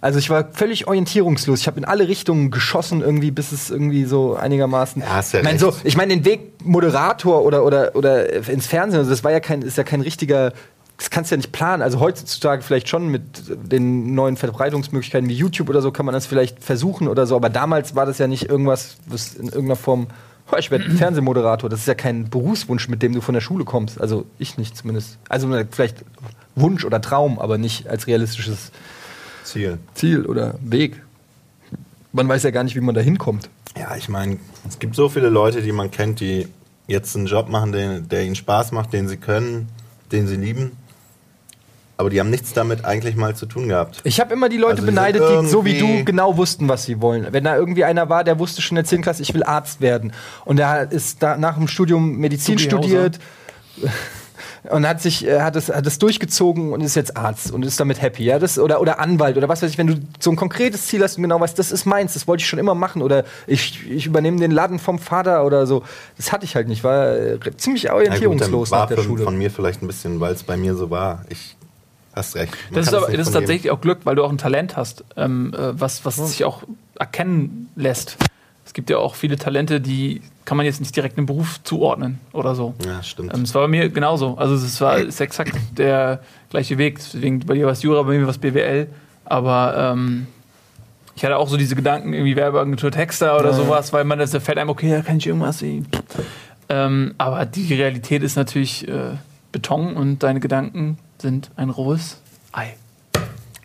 Also ich war völlig orientierungslos. Ich habe in alle Richtungen geschossen irgendwie, bis es irgendwie so einigermaßen. Ja, hast ja ich meine, so, ich meine den Weg Moderator oder oder oder ins Fernsehen. Also das war ja kein, ist ja kein richtiger. Das kannst du ja nicht planen. Also heutzutage vielleicht schon mit den neuen Verbreitungsmöglichkeiten wie YouTube oder so kann man das vielleicht versuchen oder so. Aber damals war das ja nicht irgendwas, was in irgendeiner Form. Oh, ich werde Fernsehmoderator. Das ist ja kein Berufswunsch, mit dem du von der Schule kommst. Also ich nicht zumindest. Also vielleicht Wunsch oder Traum, aber nicht als realistisches Ziel. Ziel oder Weg. Man weiß ja gar nicht, wie man da hinkommt. Ja, ich meine, es gibt so viele Leute, die man kennt, die jetzt einen Job machen, den, der ihnen Spaß macht, den sie können, den sie lieben. Aber die haben nichts damit eigentlich mal zu tun gehabt. Ich habe immer die Leute Also beneidet, die so wie du genau wussten, was sie wollen. Wenn da irgendwie einer war, der wusste schon in der 10. Klasse, ich will Arzt werden. Und der ist da nach dem Studium Medizin studiert und hat sich äh, hat es hat es durchgezogen und ist jetzt Arzt und ist damit happy, ja, das oder oder Anwalt oder was weiß ich, wenn du so ein konkretes Ziel hast und genau weißt, das ist meins, das wollte ich schon immer machen oder ich, ich übernehme den Laden vom Vater oder so. Das hatte ich halt nicht, war äh, ziemlich gut, orientierungslos war nach der von, Schule. von mir vielleicht ein bisschen, weil es bei mir so war. Ich hast recht. Man Das ist, aber, das ist tatsächlich auch Glück, weil du auch ein Talent hast, ähm, äh, was, was sich auch erkennen lässt. Es gibt ja auch viele Talente, die kann man jetzt nicht direkt einem Beruf zuordnen oder so. Ja, stimmt. Ähm, es war bei mir genauso. Also es war ist exakt der gleiche Weg. Deswegen bei dir war es Jura, bei mir war es BWL. Aber ähm, ich hatte auch so diese Gedanken, irgendwie Werbeagentur Texter oder Ja, ja. sowas, weil man das da fällt einem, okay, da kann ich irgendwas sehen. Ähm, aber die Realität ist natürlich äh, Beton und deine Gedanken sind ein rohes Ei.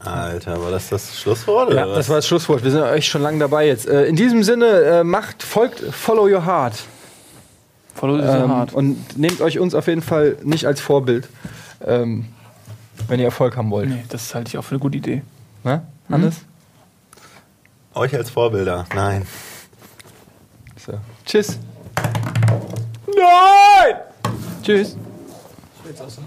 Alter, war das das Schlusswort? Oder Ja, was? das war das Schlusswort. Wir sind echt schon lange dabei jetzt. Äh, in diesem Sinne, äh, macht, folgt, follow your heart. Follow the Ähm, heart. und nehmt euch uns auf jeden Fall nicht als Vorbild, ähm, wenn ihr Erfolg haben wollt. Nee, das halte ich auch für eine gute Idee. Ne? Hannes? Euch als Vorbilder. Nein. So. Tschüss. Nein! Tschüss. Jetzt aus dem.